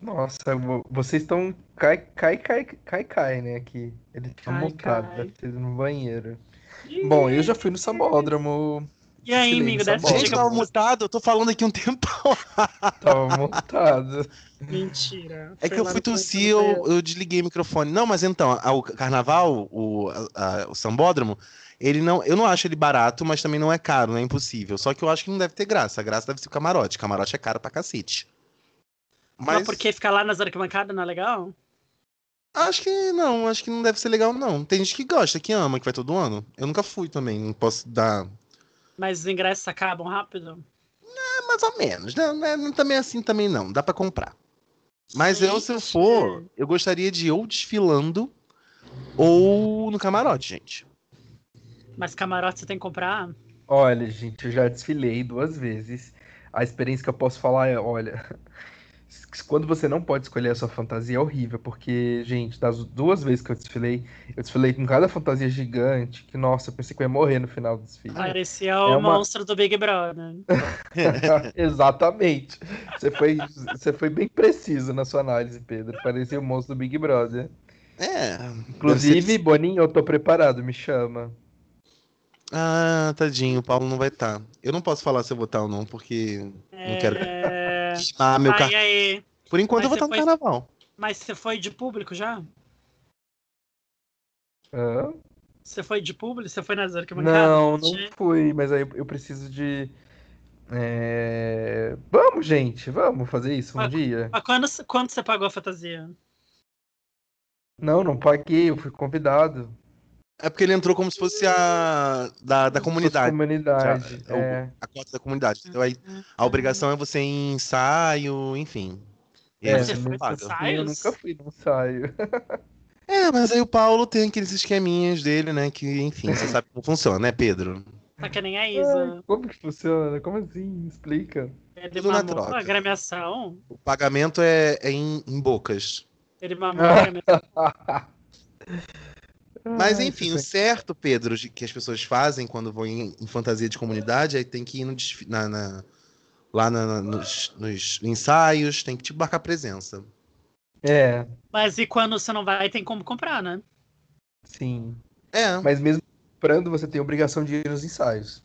Nossa, vo- vocês estão cai, cai, cai, cai, cai, né, aqui. Ele tá montado, cai. deve ter ido no banheiro. Bom, eu já fui no sambódromo, E aí, amigo, no dessa. Gente, dica tava mutado, eu tô falando aqui um tempão. tava montado. Mentira. É que eu fui tossir, eu, eu desliguei o microfone. Não, mas então, a- o carnaval, o, a- o sambódromo, ele não. Eu não acho ele barato, mas também não é caro, não é impossível. Só que eu acho que não deve ter graça. A graça deve ser o camarote. Camarote é caro pra cacete. Mas Mas porque ficar lá nas arquibancadas não é legal? acho que não, acho que não deve ser legal, não. Tem gente que gosta, que ama, que vai todo ano. Eu nunca fui também, não posso dar. Mas os ingressos acabam rápido? É mais ou menos, né? Não é não também assim também não. Dá pra comprar. Mas eu, se eu Gente. for, eu gostaria de ir ou desfilando ou no camarote, gente. Mas camarote você tem que comprar? Olha, gente, eu já desfilei duas vezes. A experiência que eu posso falar é, olha, quando você não pode escolher a sua fantasia é horrível, porque, gente, das duas vezes que eu desfilei, eu desfilei com cada fantasia gigante, que, nossa, eu pensei que eu ia morrer no final do desfile. Parecia é o uma... monstro do Big Brother. Exatamente. Você foi, você foi bem preciso na sua análise, Pedro. Parecia o monstro do Big Brother. É. Inclusive, Boninho, eu tô preparado, me chama. Ah, tadinho, o Paulo não vai estar. Tá. Eu não posso falar se eu vou estar tá ou não, porque é... não quero ah, meu car... aí. Por enquanto Mas eu vou estar tá no foi... carnaval. Mas você foi de público já? Hã? Você foi de público? Você foi nas arquibancadas? Não, não fui, mas aí eu preciso de. É... Vamos, gente, vamos fazer isso um mas, dia. Mas quando, quando você pagou a fantasia? Não, não paguei, eu fui convidado. É porque ele entrou como se fosse a da, da comunidade. comunidade, Já, é. A cota da comunidade. Então aí a obrigação é você ir em ensaio, enfim. E é, você foi Eu nunca fui no ensaio. É, mas aí o Paulo tem aqueles esqueminhas dele, né? Que, enfim, você sabe como funciona, né, Pedro? Tá que nem a Isa. como que funciona? Como assim? Explica. Ele Tudo mamou na troca. a gremiação. O pagamento é, é em, em bocas. Ele mamou a gremiação. Mas enfim, o certo, Pedro, que as pessoas fazem quando vão em, em fantasia de comunidade, aí tem que ir no, na, na, lá na, nos, nos, ensaios, tem que te marcar presença. É. Mas e quando você não vai, tem como comprar, né? Sim. É. Mas mesmo comprando, você tem obrigação de ir nos ensaios.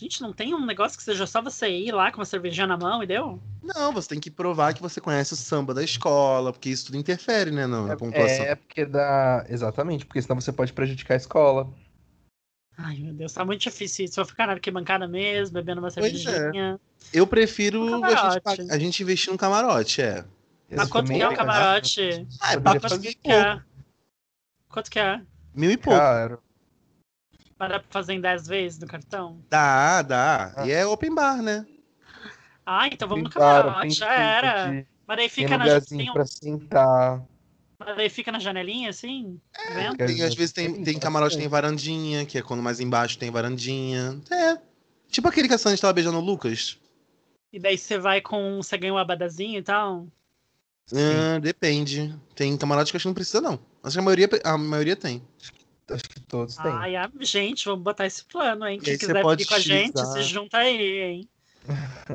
Gente, não tem um negócio que seja só você ir lá com uma cervejinha na mão e deu? Não, você tem que provar que você conhece o samba da escola, porque isso tudo interfere, né, na, é, pontuação. É, porque dá. Exatamente, porque senão você pode prejudicar a escola. Ai, meu Deus, tá muito difícil isso. Vou ficar na arquibancada mesmo, bebendo uma é. cervejinha. É. Eu prefiro a gente, a gente, investir no camarote, é. Ah, quanto que é o camarote? Ah, é quanto que é? Quanto que é? Mil e pouco. Caro. Para fazer em 10 vezes no cartão? Dá, dá. Ah. E é open bar, né? Ah, então vamos no camarote, já era. De... Mas daí fica na pra sentar. Mas daí fica na janelinha, assim? É, tem, às vezes tem, tem camarote, tem varandinha, que é quando mais embaixo tem varandinha. É. Tipo aquele que a Sandy tava beijando o Lucas. E daí você vai com. Você ganha um abadazinho e tal? Ah, depende. Tem camarote que acho que não precisa, não. Acho que a maioria, a maioria tem. Acho que todos têm. Ai, a... gente, vamos botar esse plano, hein? Quem quiser vir com a gente, se junta aí, hein?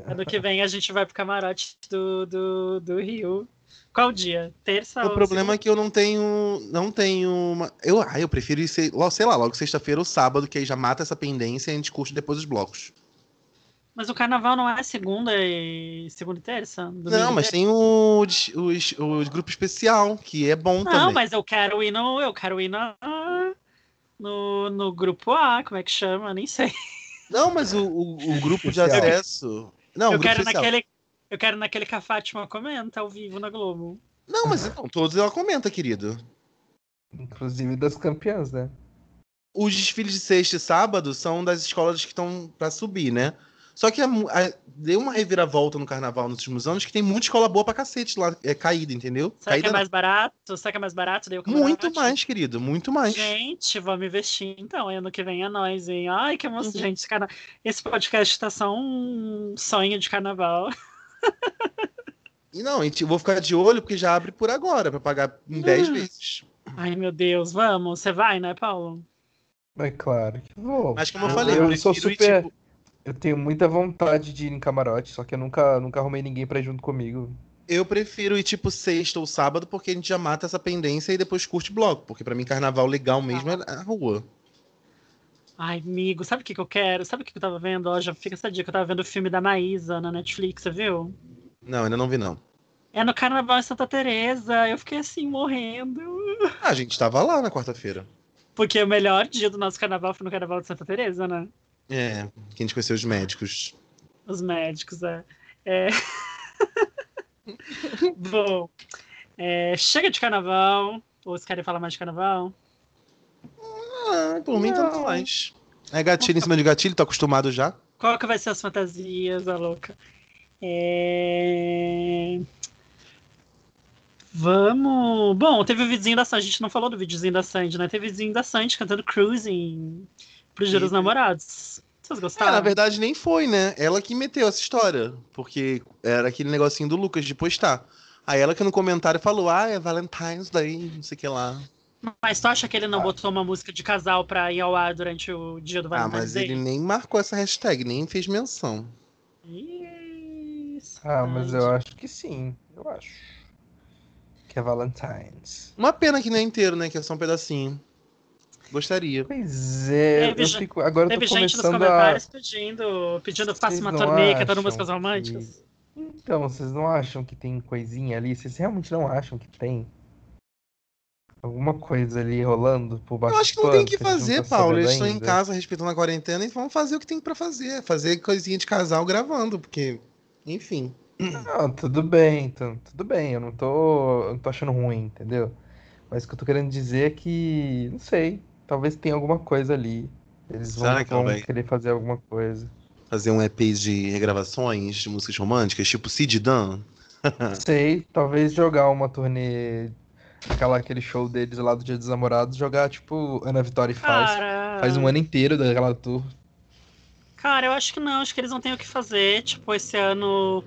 ano que vem a gente vai pro camarote do, do, do Rio. Qual dia? Terça o ou O problema é que eu não tenho. Não tenho uma. Eu, ah, eu prefiro ir, sei lá, logo sexta-feira ou sábado, que aí já mata essa pendência e a gente curte depois os blocos. Mas o carnaval não é segunda e segunda e terça? Não, mas tem o, os, os grupo especial, que é bom não, também. Não, mas eu quero ir no. Eu quero ir na, no, no grupo A, como é que chama? Nem sei. Não, mas o, o, o grupo de acesso. Não, eu quero naquele. Eu quero naquele que a Fátima comenta ao vivo na Globo. Não, mas então, todos ela comenta, querido. Inclusive das campeãs, né? Os desfiles de sexta e sábado são das escolas que estão para subir, né? Só que a, a, deu uma reviravolta no carnaval nos últimos anos que tem muita escola boa pra cacete lá, é caída, entendeu? Será caída que é mais barato? Será que é mais barato? Daí muito mais, querido, muito mais. Gente, vamos investir então, ano que vem é nós, hein? Ai, que emoção, uhum. gente. Carna... Esse podcast tá só um sonho de carnaval. E não, eu vou ficar de olho porque já abre por agora, pra pagar em 10 hum. vezes. Ai, meu Deus, vamos. Você vai, né, Paulo? É claro que vou. Mas como eu falei, eu, eu sou super. tipo, eu tenho muita vontade de ir em camarote, só que eu nunca, nunca arrumei ninguém pra ir junto comigo. Eu prefiro ir tipo sexta ou sábado, porque a gente já mata essa pendência e depois curte bloco. Porque para mim, carnaval legal mesmo ah. é a rua. Ai, amigo, sabe o que, que eu quero? Sabe o que, que eu tava vendo? Ó, já fica essa dica. Eu tava vendo o filme da Maísa na Netflix, você viu? Não, ainda não vi, não. É no Carnaval em Santa Teresa. Eu fiquei assim, morrendo. Ah, a gente tava lá na quarta-feira. Porque o melhor dia do nosso carnaval foi no Carnaval de Santa Teresa, né? É, que a gente conheceu os médicos. Os médicos, é. é... Bom, é, chega de carnaval. Ou vocês querem falar mais de carnaval? Ah, por mim, tanto mais. É gatilho em cima de gatilho, tô acostumado já. Qual que vai ser as fantasias, a louca? É... Vamos. Bom, teve o vizinho da Sandy. A gente não falou do videozinho da Sandy, né? Teve o vizinho da Sandy cantando Cruising pro Dia dos Namorados. Vocês É, gostaram? na verdade nem foi, né? Ela que meteu essa história, porque era aquele negocinho do Lucas de postar. Aí ela que no comentário falou, ah, é Valentine's Day, não sei o que lá. Mas tu acha que ele não botou uma música de casal pra ir ao ar durante o dia do Ah, Valentine's mas Day? ele nem marcou essa hashtag, nem fez menção. Isso. Ah, mas eu acho que sim. Eu acho. Que é Valentine's. Uma pena que nem é inteiro, né? Que é só um pedacinho. Gostaria. Pois é, Teve eu fico. Agora eu Teve tô gente nos começando a. comentários pedindo, pedindo faça uma turnê cantando músicas que- românticas. Então, vocês não acham que tem coisinha ali? Vocês realmente não acham que tem? Alguma coisa ali rolando por baixo Eu acho que não tem o que fazer, tá Paulo. Eles estão em casa respeitando a quarentena e vão fazer o que tem pra fazer. Fazer coisinha de casal gravando, porque, enfim. Não, tudo bem, então, tudo bem. Eu não tô, eu não tô achando ruim, entendeu? Mas o que eu tô querendo dizer é que, não sei, talvez tenha alguma coisa ali. Eles vão, Será que vão vai? querer fazer alguma coisa. Fazer um EP de regravações de músicas românticas, tipo Sid Dan. Não sei, talvez jogar uma turnê, aquela, aquele show deles lá do Dia dos Namorados, jogar tipo Ana Vitória faz. Cara, Faz um ano inteiro daquela tour. cara, eu acho que não, acho que eles não têm o que fazer. Tipo, esse ano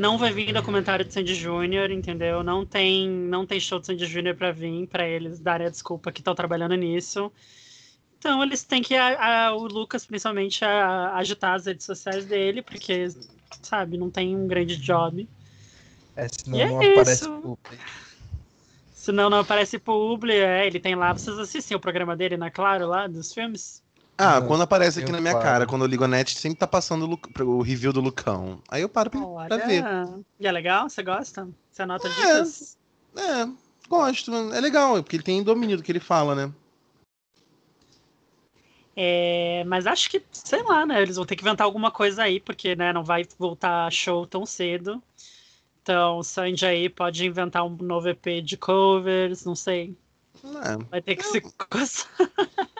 não vai vir documentário de Sandy Júnior, entendeu? Não tem, não tem show de Sandy Júnior pra vir, pra eles darem a desculpa que estão trabalhando nisso. Então eles têm que, a- a- o Lucas principalmente, a- agitar as redes sociais dele, porque, sabe, não tem um grande job. É, senão E é não aparece isso. publi. Senão não aparece publi, é, ele tem lá, vocês assistem o programa dele na Claro lá, dos filmes? Ah, Não, quando aparece aqui eu na minha paro. cara, quando eu ligo a net, sempre tá passando o, o review do Lucão. Aí eu paro pra, pra ver. Olha, e é legal? Você gosta? Você anota É. dicas? É, gosto. É legal, porque ele tem domínio do que ele fala, né? É, mas acho que, sei lá, né? Eles vão ter que inventar alguma coisa aí, porque né, não vai voltar show tão cedo. Então, o Sandy aí pode inventar um novo EP de covers, não sei. É. Vai ter que se coçar.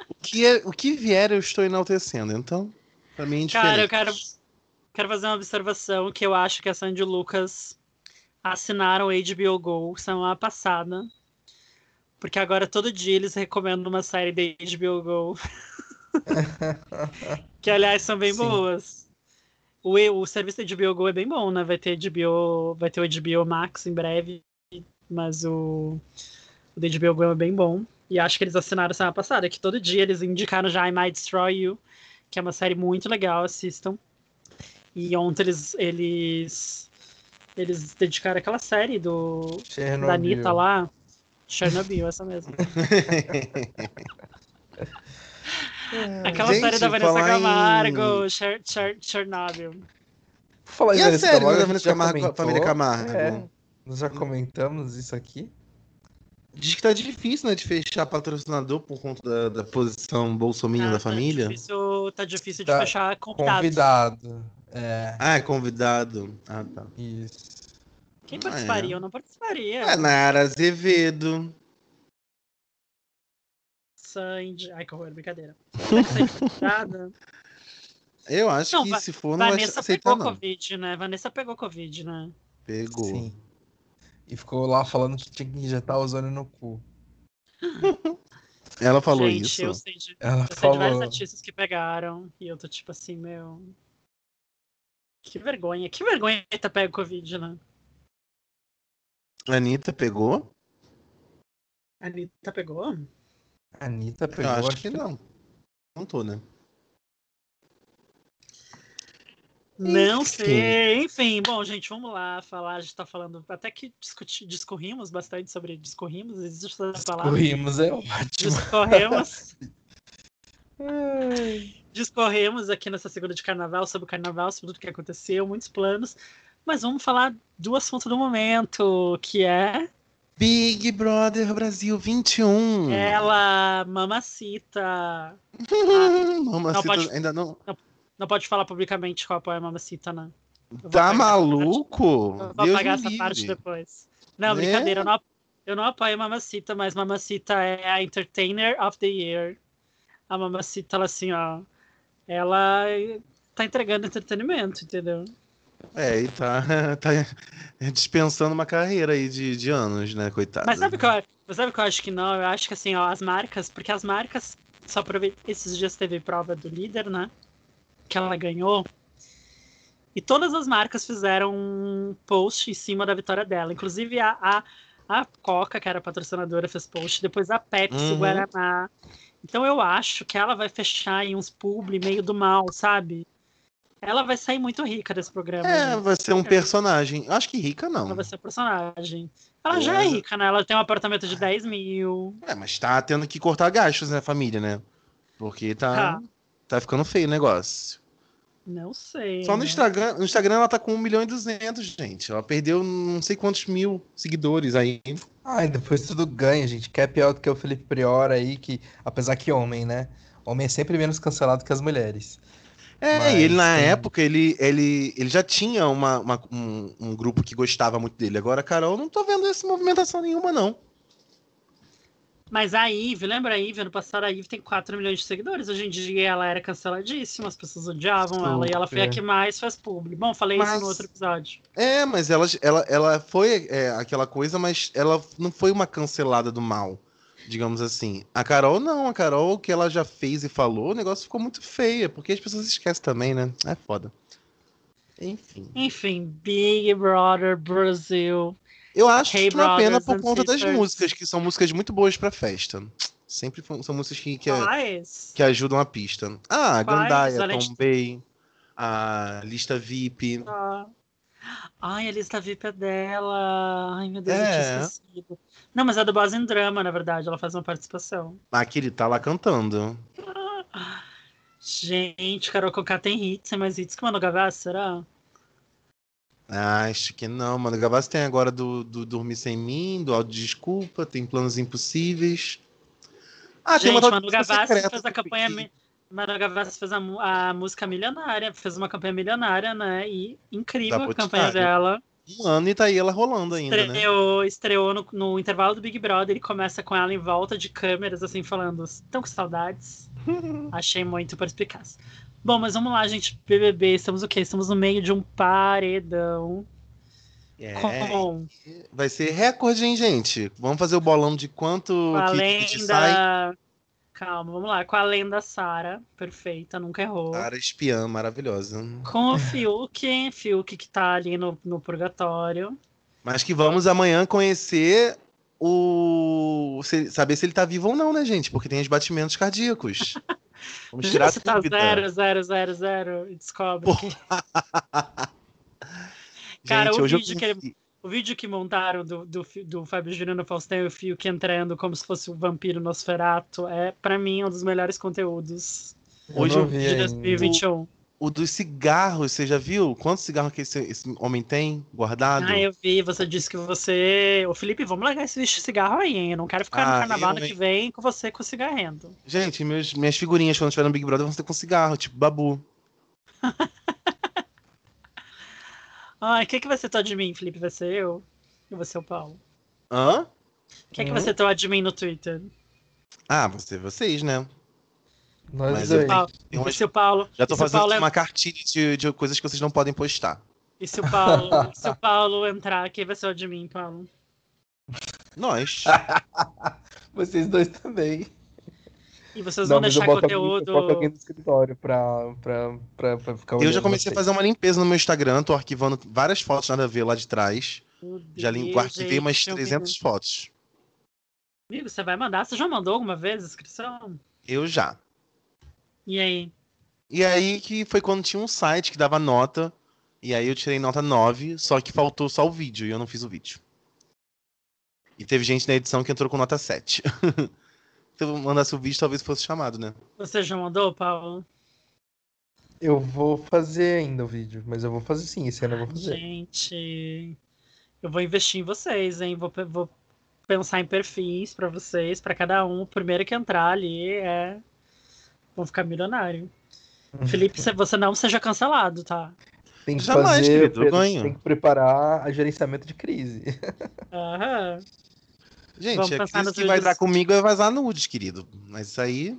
O, que é, o que vier, eu estou enaltecendo. Então, pra mim é indiferente. Cara, eu quero, quero fazer uma observação que eu acho que a Sandy e o Lucas assinaram o HBO Go semana passada. Porque agora todo dia eles recomendam uma série da HBO Go. que aliás são bem Sim. boas. O, o serviço da HBO Go é bem bom, né? Vai ter HBO, vai ter o HBO Max em breve, mas o, o da HBO Go é bem bom. E acho que eles assinaram semana passada, que todo dia eles indicaram já I Might Destroy You, que é uma série muito legal, assistam. E ontem eles eles eles dedicaram aquela série do da Chernobyl. Anitta lá, Chernobyl, essa mesmo. Aquela Gente, série da Vanessa falar em- Camargo, Cher, Cher, Chernobyl. Falar em E a Vanessa série Camargo, da Vanessa Camargo, comentou. Família Camargo? É, nós já comentamos isso aqui. Diz que tá difícil, né, de fechar patrocinador por conta da, da posição bolsominion Ah, da tá família. Difícil, tá difícil de Tá fechar convidados. Convidado. É, Ah, é convidado. Ah, tá. isso. Quem Ah, participaria? é. Eu não participaria. É, Nara Azevedo. Sandy. Ai, que horror, brincadeira. Eu acho Não, que se for, não vai Vanessa aceitar, pegou não. Covid, né? Vanessa pegou Covid, né? Pegou. Sim. E ficou lá falando que tinha que injetar ozônio no cu. Ela falou Gente, isso. eu sei de, Ela eu sei de vários falou. artistas que pegaram. E eu tô tipo assim, meu. Que vergonha. Que vergonha ter pego Covid, né? A Anitta pegou? A Anitta pegou? A Anitta Eu pegou. acho que não. Não tô, né? Não sei. Enfim, bom, gente, vamos lá falar. A gente tá falando. Até que discuti, discorrimos bastante sobre. Discorrimos, existe essa palavra. Corrimos, é ótimo. Discorremos. Discorremos aqui nessa segunda de carnaval sobre o carnaval, sobre tudo que aconteceu, muitos planos. Mas vamos falar do assunto do momento, que é Big Brother Brasil 21. ela, Mamacita. Mamacita pode- ainda não. Não pode falar publicamente qual apoia a Mamacita, né? Eu vou Tá maluco? Eu vou Deus apagar me essa parte livre. depois. Não, Né? brincadeira, eu não, eu não apoio a Mamacita, mas Mamacita é a Entertainer of the Year. A Mamacita, ela assim, ó. Ela tá entregando entretenimento, entendeu? É, e tá, tá dispensando uma carreira aí de, de anos, né, coitada. Mas sabe o que, eu, mas sabe que eu acho que não? Eu acho que assim, ó, as marcas, porque as marcas, só ver, esses dias teve prova do líder, né? Que ela ganhou. E todas as marcas fizeram um post em cima da vitória dela. Inclusive a, a, a Coca, que era patrocinadora, fez post. Depois a Pepsi, Uhum. o Guaraná. Então eu acho que ela vai fechar em uns publi meio do mal, sabe? Ela vai sair muito rica desse programa. É, vai ser um personagem. Acho que rica não. Ela vai ser personagem. Ela já é É. rica, né? Ela tem um apartamento de 10 mil. É, mas tá tendo que cortar gastos, né, família, né? Porque tá, Tá. tá ficando feio o negócio. Não sei. Só no né? Instagram, no Instagram ela tá com 1 milhão e 200, gente. Ela perdeu não sei quantos mil seguidores aí. Ai, depois tudo ganha, gente. Quer pior do que o Felipe Prior aí, que, apesar que homem, né? Homem é sempre menos cancelado que as mulheres. É, Mas e ele na tem- época, ele, ele, ele já tinha uma, uma- um, um grupo que gostava muito dele. Agora, Carol, não tô vendo essa movimentação nenhuma, não. Mas a Ive, lembra a Ive? Ano passado a Ive tem 4 milhões de seguidores. Hoje em dia ela era canceladíssima, as pessoas odiavam ela. E ela foi a Super. que mais faz publi. Bom, falei isso Mas- no outro episódio. É, mas ela, ela, ela foi é, aquela coisa, mas ela não foi uma cancelada do mal, digamos assim. A Carol não, a Carol, o que ela já fez e falou, o negócio ficou muito feio, porque as pessoas esquecem também, né? É foda. Enfim. Enfim, Big Brother Brasil. Eu acho Hey, que é uma pena por conta das sisters. músicas, que são músicas muito boas pra festa. Sempre são músicas que, que, Quais? que ajudam a pista. Ah, a Quais? Gandaia, Além de- Tombay, a Lista VIP. Ah. Ai, a lista VIP é dela. Ai, meu Deus, eu É. tinha esquecido. Não, mas é do Base em Drama, na verdade. Ela faz uma participação. Aquele tá lá cantando. Gente, Carol Conká tem hits, tem mais hits que Manu Gavassi, será? Ah, Acho que não, mano. Gavassi tem agora do, do Dormir Sem Mim, do Áudio Desculpa, tem Planos Impossíveis. Ah, tem uma Gente, tal de Manu Gavassi fez a campanha. mi- Manu Gavassi fez a, a música milionária, fez uma campanha milionária, né? E incrível Da a campanha Boticário. dela. Um ano e tá aí ela rolando ainda, né? Estreou, estreou no, no intervalo do Big Brother e começa com ela em volta de câmeras, assim, falando: estão com saudades? Achei muito perspicaz. Bom, mas vamos lá, gente. BBB, estamos o quê? Estamos no meio de um paredão. É, Com, vai ser recorde, hein, gente? Vamos fazer o bolão de quanto com a que, que sai. lenda. Calma, vamos lá. Com a lenda Sara, perfeita, nunca errou. Cara espiã, maravilhosa. Com o Fiuk, Fiuk que tá ali no, no purgatório. Mas que vamos amanhã conhecer o. saber se ele tá vivo ou não, né, gente? Porque tem os batimentos cardíacos. Vamos tirar a Você tá dúvida. zero, zero, zero, zero e descobre. Que- Cara, Gente, o hoje eu vídeo que ele- O vídeo que montaram do, do, do Fábio Júnior no Faustão e o Fiuk entrando como se fosse o vampiro Nosferato é, pra mim, um dos melhores conteúdos Hoje eu vi de ainda. 2021. O dos cigarros, você já viu? Quantos cigarros que esse, esse homem tem guardado? Ah, eu vi, você disse que você. Ô, Felipe, vamos largar esse de cigarro aí, hein? Eu não quero ficar Ah, no carnaval ano que vem com você com cigarrento. Gente, meus, minhas figurinhas quando estiver no Big Brother vão ser com cigarro, tipo babu. Ai, quem que vai ser teu admin, Felipe? Vai ser eu? Vai ser o Paulo? Hã? Quem que Hum. vai ser teu admin no Twitter? Ah, ser vocês, né? Nós Mas dois. eu- Paulo. E umas- se o Paulo. Já e o fazendo Paulo, uma cartilha de, de coisas que vocês não podem postar. e se o Paulo, se o Paulo entrar, quem vai ser o admin, Paulo? Nós. Vocês dois também. E vocês Não, vão eu deixar alguém- eu conteúdo. alguém no escritório pra, pra, pra, pra ficar Eu já comecei a vocês. fazer uma limpeza no meu Instagram, tô arquivando várias fotos nada a ver lá de trás. Meu Já lim- Deus, arquivei umas gente, 300 fotos. Amigo, você vai mandar? Você já mandou alguma vez a inscrição? Eu já. E aí? E aí que foi quando tinha um site que dava nota. E aí eu tirei nota 9, só que faltou só o vídeo e eu não fiz o vídeo. E teve gente na edição que entrou com nota 7. Se eu mandasse o vídeo, talvez fosse chamado, né? Você já mandou, Paulo? Eu vou fazer ainda o vídeo, mas eu vou fazer sim, esse ano eu vou fazer. Gente, eu vou investir em vocês, hein? Vou, vou pensar em perfis pra vocês, pra cada um. O primeiro que entrar ali é. Vão ficar milionário. Felipe, se você não seja cancelado, tá? Tem que Jamais, fazer, querido, eu ganho. tem que preparar a gerenciamento de crise. Aham. Gente, Vamos a pensar crise que vai dar comigo é vazar nudes, querido. Mas isso aí.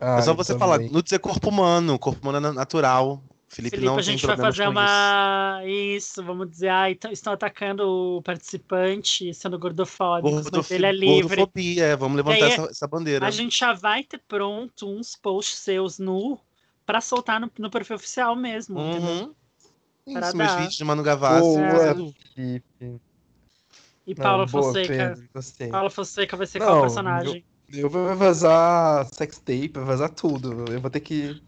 Ah, é só eu você também. falar. Nudes é corpo humano. Corpo humano é natural. Felipe, Felipe, não a tem gente vai fazer com isso. uma. Isso. vamos dizer, ah, então, estão atacando o participante sendo gordofóbico. mas Gordofi- ele é livre. Gordofobia, é, vamos levantar aí, essa, essa bandeira. A gente já vai ter pronto uns posts seus nu pra soltar no, no perfil oficial mesmo. Uhum. Isso, meus dar. vídeos de Manu Gavassi. Boa, tudo. Felipe. E Não, Paula boa, Fonseca. Pedro. Paula Fonseca vai ser Não, qual personagem? Eu vou vazar sextape, vai vazar tudo. Eu vou ter que.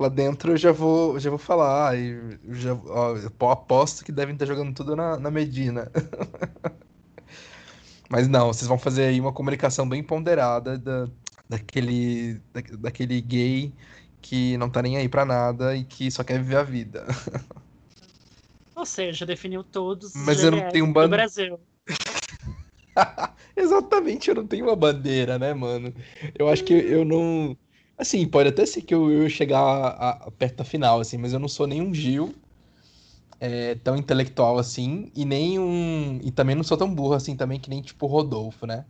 Lá dentro eu já vou, já vou falar. E já, ó, eu aposto que devem estar jogando tudo na, na Medina. Mas não, vocês vão fazer aí uma comunicação bem ponderada da, daquele, da, daquele gay que não tá nem aí pra nada e que só quer viver a vida. Ou seja, definiu todos os Mas eu não tenho um do ban- Brasil. Exatamente, eu não tenho uma bandeira, né, mano? Eu acho que eu não. Assim, pode até ser que eu, eu chegar a- a- perto da final, assim, mas eu não sou nem um Gil é, tão intelectual assim, e nem um. E também não sou tão burro assim também que nem tipo o Rodolfo, né?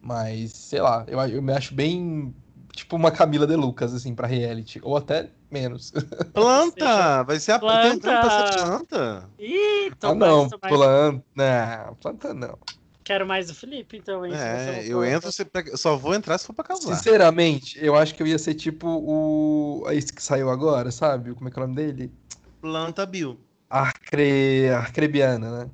Mas, sei lá, eu, eu me acho bem. Tipo uma Camila de Lucas, assim, pra reality. Ou até menos. Planta! Vai ser a Planta! Ser planta. Ih, tô Ah, não, mais- planta. Não, planta não. Quero mais o Felipe, então, hein? É, eu entro, se pra- só vou entrar se for pra casar. Sinceramente, eu acho que eu ia ser tipo o. Esse que saiu agora, sabe? Como é que é o nome dele? Planta Bill. Arcre... Arcrebiana, né?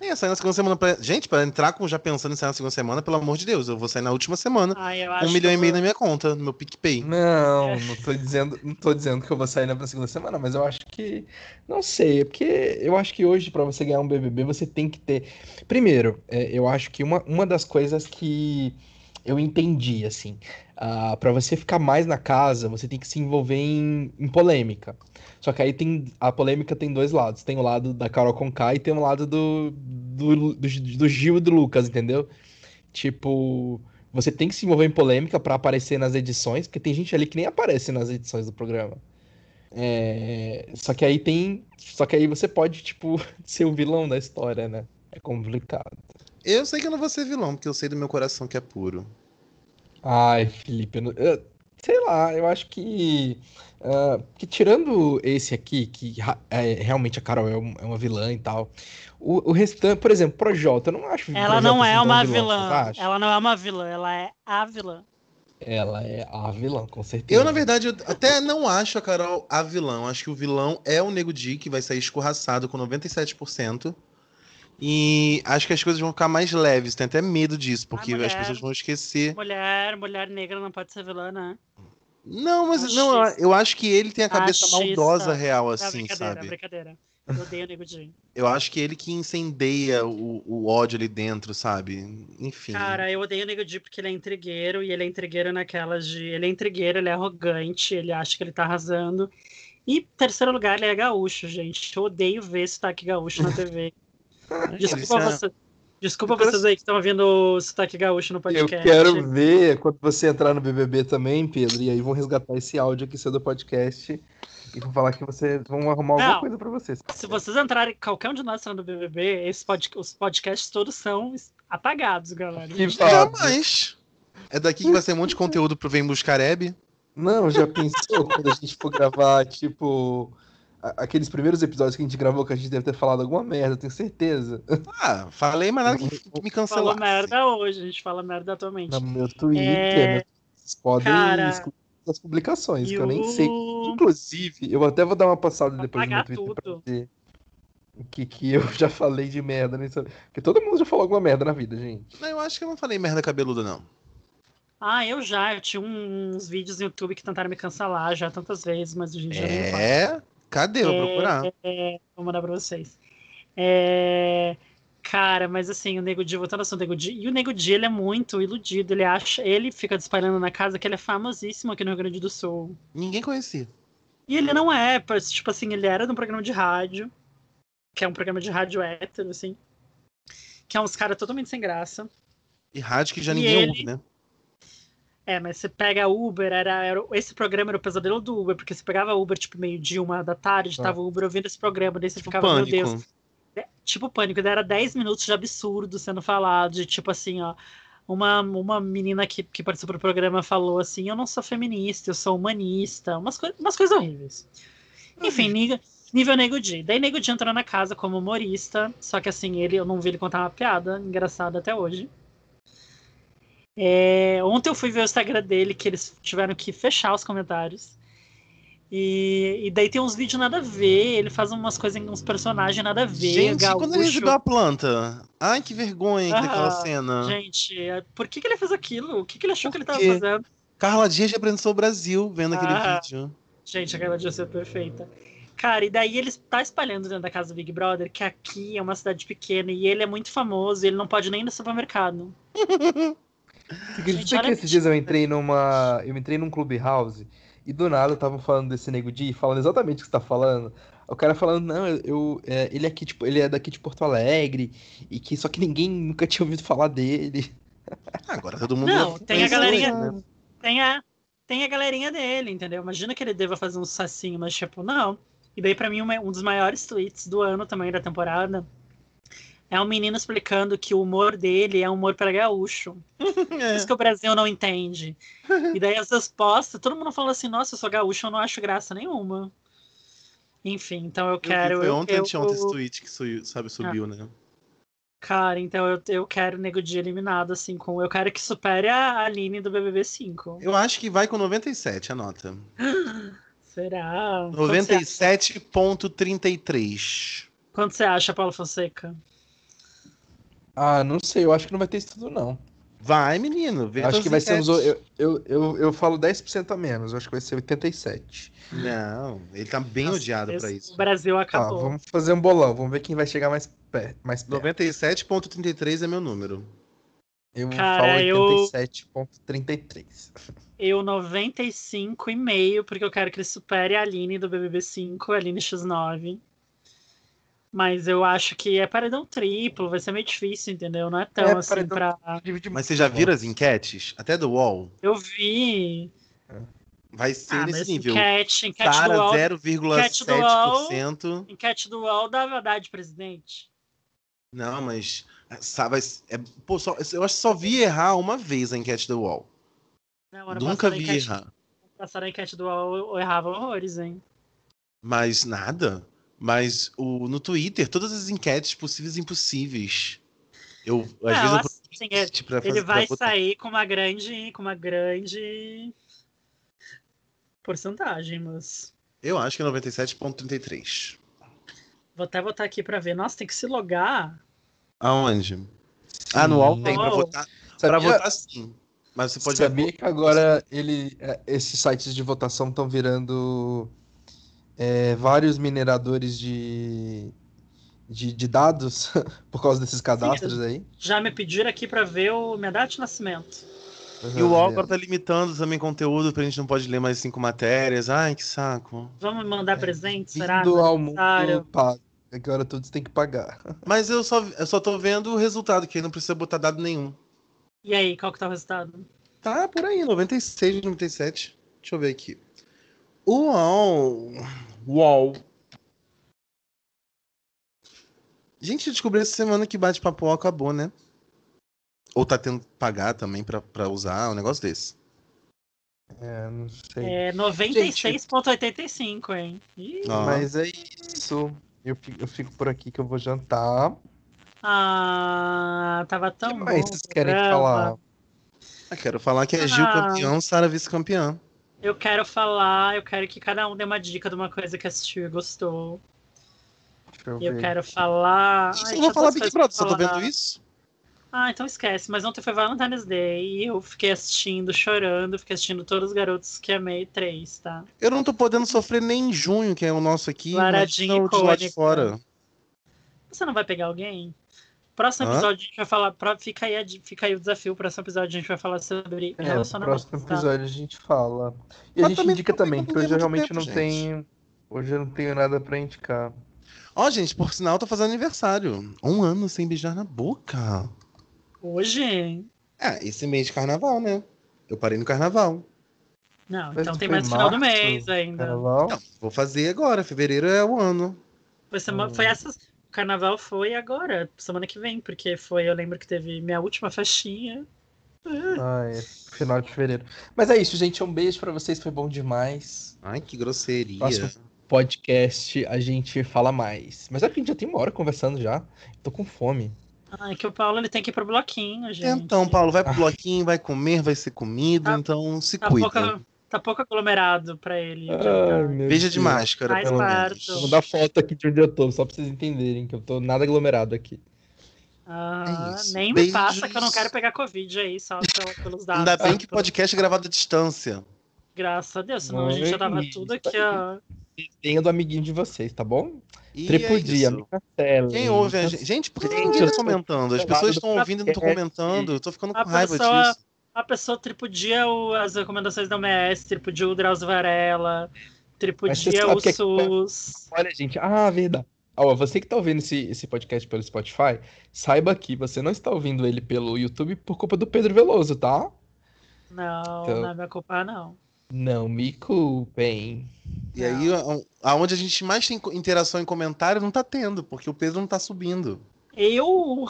É, sair na segunda semana. Pra... Gente, pra entrar com já pensando em sair na segunda semana, pelo amor de Deus, eu vou sair na última semana. Ai, eu Um milhão que e meio eu na minha conta, no meu PicPay. Não, não tô dizendo, não tô dizendo que eu vou sair na segunda semana, mas eu acho que. Não sei, é porque eu acho que hoje, pra você ganhar um BBB, você tem que ter. Primeiro, é, eu acho que uma, uma das coisas que eu entendi, assim, ah, para você ficar mais na casa, você tem que se envolver em, em polêmica. Só que aí tem. A polêmica tem dois lados. Tem o lado da Carol Conká e tem o lado do, do, do, do Gil e do Lucas, entendeu? Tipo. Você tem que se envolver em polêmica pra aparecer nas edições, porque tem gente ali que nem aparece nas edições do programa. É, Só que aí tem. Só que aí você pode, tipo, ser o vilão da história, né? É complicado. Eu sei que eu não vou ser vilão, porque eu sei do meu coração que é puro. Ai, Felipe, eu não- eu- sei lá, eu acho que. ah, que tirando esse aqui, que é, realmente a Carol é, um- é uma vilã e tal. O, o restante, por exemplo, Projota, eu não acho Ela Projota não assim é tão uma vilã, vilã. Ela não é uma vilã, ela é a vilã. Ela é a vilã, com certeza. Eu, na verdade, eu até não acho a Carol a vilã. Eu Acho que o vilão é o Nego Di, que vai sair escorraçado com 97%. E acho que as coisas vão ficar mais leves. Tenho até medo disso, porque as mulher. pessoas vão esquecer. Mulher, mulher negra não pode ser vilã, né? Não, mas não, Machista. eu acho que ele tem a cabeça Machista. maldosa real, Não, assim, brincadeira, sabe? brincadeira. Eu odeio o Nego. Eu acho que ele que incendeia o, o ódio ali dentro, sabe? Enfim. Cara, eu odeio o Nego Di porque ele é intrigueiro e ele é intrigueiro naquelas de. Ele é intrigueiro, ele é arrogante, ele acha que ele tá arrasando. E terceiro lugar, ele é gaúcho, gente. Eu odeio ver sotaque gaúcho na TV. Desculpa, é- você- Desculpa Depois- vocês aí que estão ouvindo o sotaque gaúcho no Eu podcast. quero ver quando você entrar no BBB também, Pedro, e aí vão resgatar esse áudio aqui seu do podcast e vão falar que vocês vão arrumar alguma Não. coisa pra vocês. Se vocês entrarem, qualquer um de nós entrando no BBB, esses pod- os podcasts todos são apagados, galera. Que Jamais! É daqui que vai ser um monte de conteúdo pro Vem Buscar Hebe. Não, já pensou quando a gente for gravar, tipo, aqueles primeiros episódios que a gente gravou que a gente deve ter falado alguma merda, tenho certeza. Ah, falei, mas nada que, que me Falou cancelasse. merda hoje, a gente fala merda atualmente. No meu Twitter, É, né? vocês podem cara, excluir as publicações, E que eu nem o- sei. Inclusive, eu até vou dar uma passada Vai depois no meu Twitter pra tudo. ver o que, que eu já falei de merda nisso. Porque todo mundo já falou alguma merda na vida, gente. Não, eu acho que eu não falei merda cabeluda, não. Ah, eu já. Eu tinha uns vídeos no YouTube que tentaram me cancelar já tantas vezes, mas hoje em dia nem faço. É? Cadê? Vou procurar. É, vou mandar pra vocês. É, Cara, mas assim, o Nego Di, voltando ao assunto do Nego Di, e o Nego Di, ele é muito iludido, ele acha, ele fica espalhando na casa que ele é famosíssimo aqui no Rio Grande do Sul. Ninguém conhecia. E ele não é, tipo assim, ele era de um programa de rádio, que é um programa de rádio hétero, assim, que é uns caras totalmente sem graça. E rádio que já ninguém ele- ouve, né? É, mas você pega Uber, era, era- esse programa era o pesadelo do Uber, porque você pegava Uber, tipo, meio-dia, uma da tarde, Ah. tava o Uber ouvindo esse programa, daí você Tipo ficava, meu pânico. Deus, É, tipo pânico, daí era 10 minutos de absurdo sendo falado, de tipo assim, ó. Uma, uma menina que, que participou do programa falou assim: Eu não sou feminista, eu sou humanista, umas, coi umas coisas horríveis. Enfim, nível, nível Nego Di. Daí Nego Di entrou na casa como humorista, só que assim, ele, eu não vi ele contar uma piada engraçada até hoje. É, ontem eu fui ver o Instagram dele, que eles tiveram que fechar os comentários. E, e daí tem uns vídeos nada a ver, ele faz umas coisas, uns personagens nada a ver. Gente, gaúcho. quando ele recebeu a planta. Ai, que vergonha Ah, daquela cena. Gente, é- por que, que ele fez aquilo? O que, que ele achou que ele tava fazendo? Carla Dias representou o Brasil vendo aquele Ah. vídeo. Gente, aquela dia ser perfeita. Cara, e daí ele tá espalhando dentro da casa do Big Brother que aqui é uma cidade pequena e ele é muito famoso e ele não pode nem ir no supermercado. Você acredita que a esses dias eu entrei numa. Eu entrei num Clubhouse e do nada estavam falando desse Nego Di, falando exatamente o que você tá falando. O cara falando, não, eu, é, ele é aqui, tipo, ele é daqui de Porto Alegre, e que só que ninguém nunca tinha ouvido falar dele. Agora todo mundo. Não, tem a galerinha- ele, né? Tem a, tem a galerinha dele, entendeu? Imagina que ele deva fazer um sacinho, mas tipo, não. E daí, pra mim, um dos maiores tweets do ano também da temporada é um menino explicando que o humor dele é um humor para gaúcho. Por É. isso que o Brasil não entende. E daí as respostas, todo mundo fala assim, nossa, eu sou gaúcho, eu não acho graça nenhuma. Enfim, então eu Eu quero. Foi eu- ontem, eu- anteontem esse tweet que subiu, sabe, subiu, né? Cara, então eu, eu quero o Nego Dia eliminado, assim, com. Eu quero que supere a Aline do BBB 5. Eu acho que vai com 97, anota. Será? Quanto você acha? 97.33. Quanto você acha, Paulo Fonseca? Ah, não sei, eu acho que não vai ter isso tudo, não. Vai, menino. Vê acho que vai ser uns. enquetes. Eu, eu, eu, eu falo 10% a menos, eu acho que vai ser 87. Não, ele tá bem Nossa, odiado pra esse- isso. O Brasil Tá, acabou. vamos fazer um bolão, vamos ver quem vai chegar mais perto. Mais perto. 97.33 é meu número. Eu Cara, falo eu- 87.33. Eu 95,5, porque eu quero que ele supere a Aline do BBB 5, a Aline X9. Mas eu acho que é paredão triplo, vai ser meio difícil, entendeu? Não é tão É, assim paredão- pra. Mas você já viram as enquetes? Até do UOL? Eu vi. Vai ser Ah, nesse nível. enquete, enquete UOL. 0,7%. Enquete do UOL dava Haddad presidente. Não, mas. Sabe, é, pô, só- eu acho que só vi errar uma vez a enquete do UOL. Não, Nunca vi enquete- errar. Passaram a enquete do UOL, eu errava horrores, hein? Mas nada. Mas o, no Twitter, todas as enquetes possíveis e impossíveis. Eu, às Não, vezes, eu assim, Ele fazer- vai pra sair com uma grande, com uma grande porcentagem, mas Eu acho que é 97,33. vou até botar aqui pra ver. Nossa, tem que se logar. Aonde? Ah, no UOL Sim. tem, pra UOL. votar. Pra Sabia, votar sim. Mas você pode sabia que agora ele, é, esses sites de votação estão virando é, vários mineradores de, de, de dados por causa desses cadastros aí? Já me pediram aqui pra ver o minha data de nascimento. E o UOL agora tá limitando também conteúdo pra gente não pode ler mais cinco matérias. Ai, que saco. Vamos mandar presente, será? Vindo ao mundo pago. Agora todos têm que pagar. Mas eu só, eu só tô vendo o resultado, que aí não precisa botar dado nenhum. E aí, qual que tá o resultado? Tá por aí, 96, 97. Deixa eu ver aqui. UOL. UOL. Gente, eu descobri essa semana que bate-papo UOL acabou, né? Ou tá tendo que pagar também pra, pra usar um negócio desse. É, não sei. É 96,85, hein? Ih, Ó. Mas é isso. Eu fico, eu fico por aqui que eu vou jantar. Ah, tava tão que bom vocês o querem falar? Eu quero falar que é Gil Ah. campeão, Sara vice-campeã. Eu quero falar, eu quero que cada um dê uma dica de uma coisa que assistiu e gostou. Deixa eu Eu quero falar. Ai, eu vou falar Big Brother, tô falar. vendo isso. Ah, então esquece. Mas ontem foi Valentine's Day e eu fiquei assistindo, chorando, fiquei assistindo todos os garotos que amei três, tá? Eu não tô podendo sofrer nem em junho, que é o nosso aqui. Laradinha imagina o de lá de fora. Você não vai pegar alguém? Próximo Hã? episódio a gente vai falar. pro- Fica aí, a fica aí o desafio. Próximo episódio a gente vai falar sobre É, no relacionamento. próximo tá? episódio a gente fala. E a Mas gente também indica também, não que tem hoje eu realmente tempo, não gente. tenho. Hoje eu não tenho nada pra indicar. Ó, gente, por sinal, eu tô fazendo aniversário. Um ano sem beijar na boca. Hoje? É, esse mês de carnaval, né? Eu parei no carnaval. Não, Mas então não tem mais no final do março? mês ainda. Carnaval? Não, vou fazer agora. Fevereiro é o ano. Foi, semana, foi essas. O carnaval foi agora, semana que vem, porque foi. Eu lembro que teve minha última festinha. Ah, é. Final de fevereiro. Mas é isso, gente. Um beijo pra vocês. Foi bom demais. Ai, que grosseria. Próximo podcast a gente fala mais. Mas é que a gente já tem uma hora conversando já. Tô com fome. Ai, que o Paulo ele tem que ir pro bloquinho, gente. Então, Paulo, vai pro bloquinho, vai comer, vai ser comido, Tá- então se a, cuida. pouco, Tá pouco aglomerado pra ele. Ai, Veja de máscara, Mais pelo perto. menos. Vou dar foto aqui de onde eu tô, só pra vocês entenderem que eu tô nada aglomerado aqui. Ah, É nem me Beijos. passa que eu não quero pegar Covid aí, só pelos dados. Ainda bem que podcast é gravado à distância. Graças a Deus, senão a gente já tava tudo aqui, ó. Tenha do amiguinho de vocês, tá bom? E Tripudia, é me. Quem ouve a me gente? Gente, por que Gente, ninguém tá comentando? As pessoas estão ouvindo e não estão comentando. Eu tô ficando com A raiva pessoa- disso. A pessoa tripudia o- as recomendações da OMS, tripudia o Drauzio Varela, tripudia o que é que- SUS. Olha, gente, ah, verdade. Ó, você que tá ouvindo esse, esse podcast pelo Spotify, saiba que você não está ouvindo ele pelo YouTube por culpa do Pedro Veloso, tá? Não, Então- não é minha culpa, não. Não me culpem. E aí, aonde a gente mais tem interação em comentário, não tá tendo, porque o Pedro não tá subindo. Eu?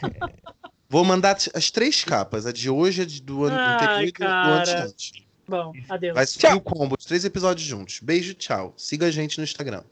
Vou mandar as três capas, a de hoje, a de- do ano Ai, anterior e do, do antes antes. Bom, adeus. Vai subir o combo, os três episódios juntos. Beijo, tchau. Siga a gente no Instagram.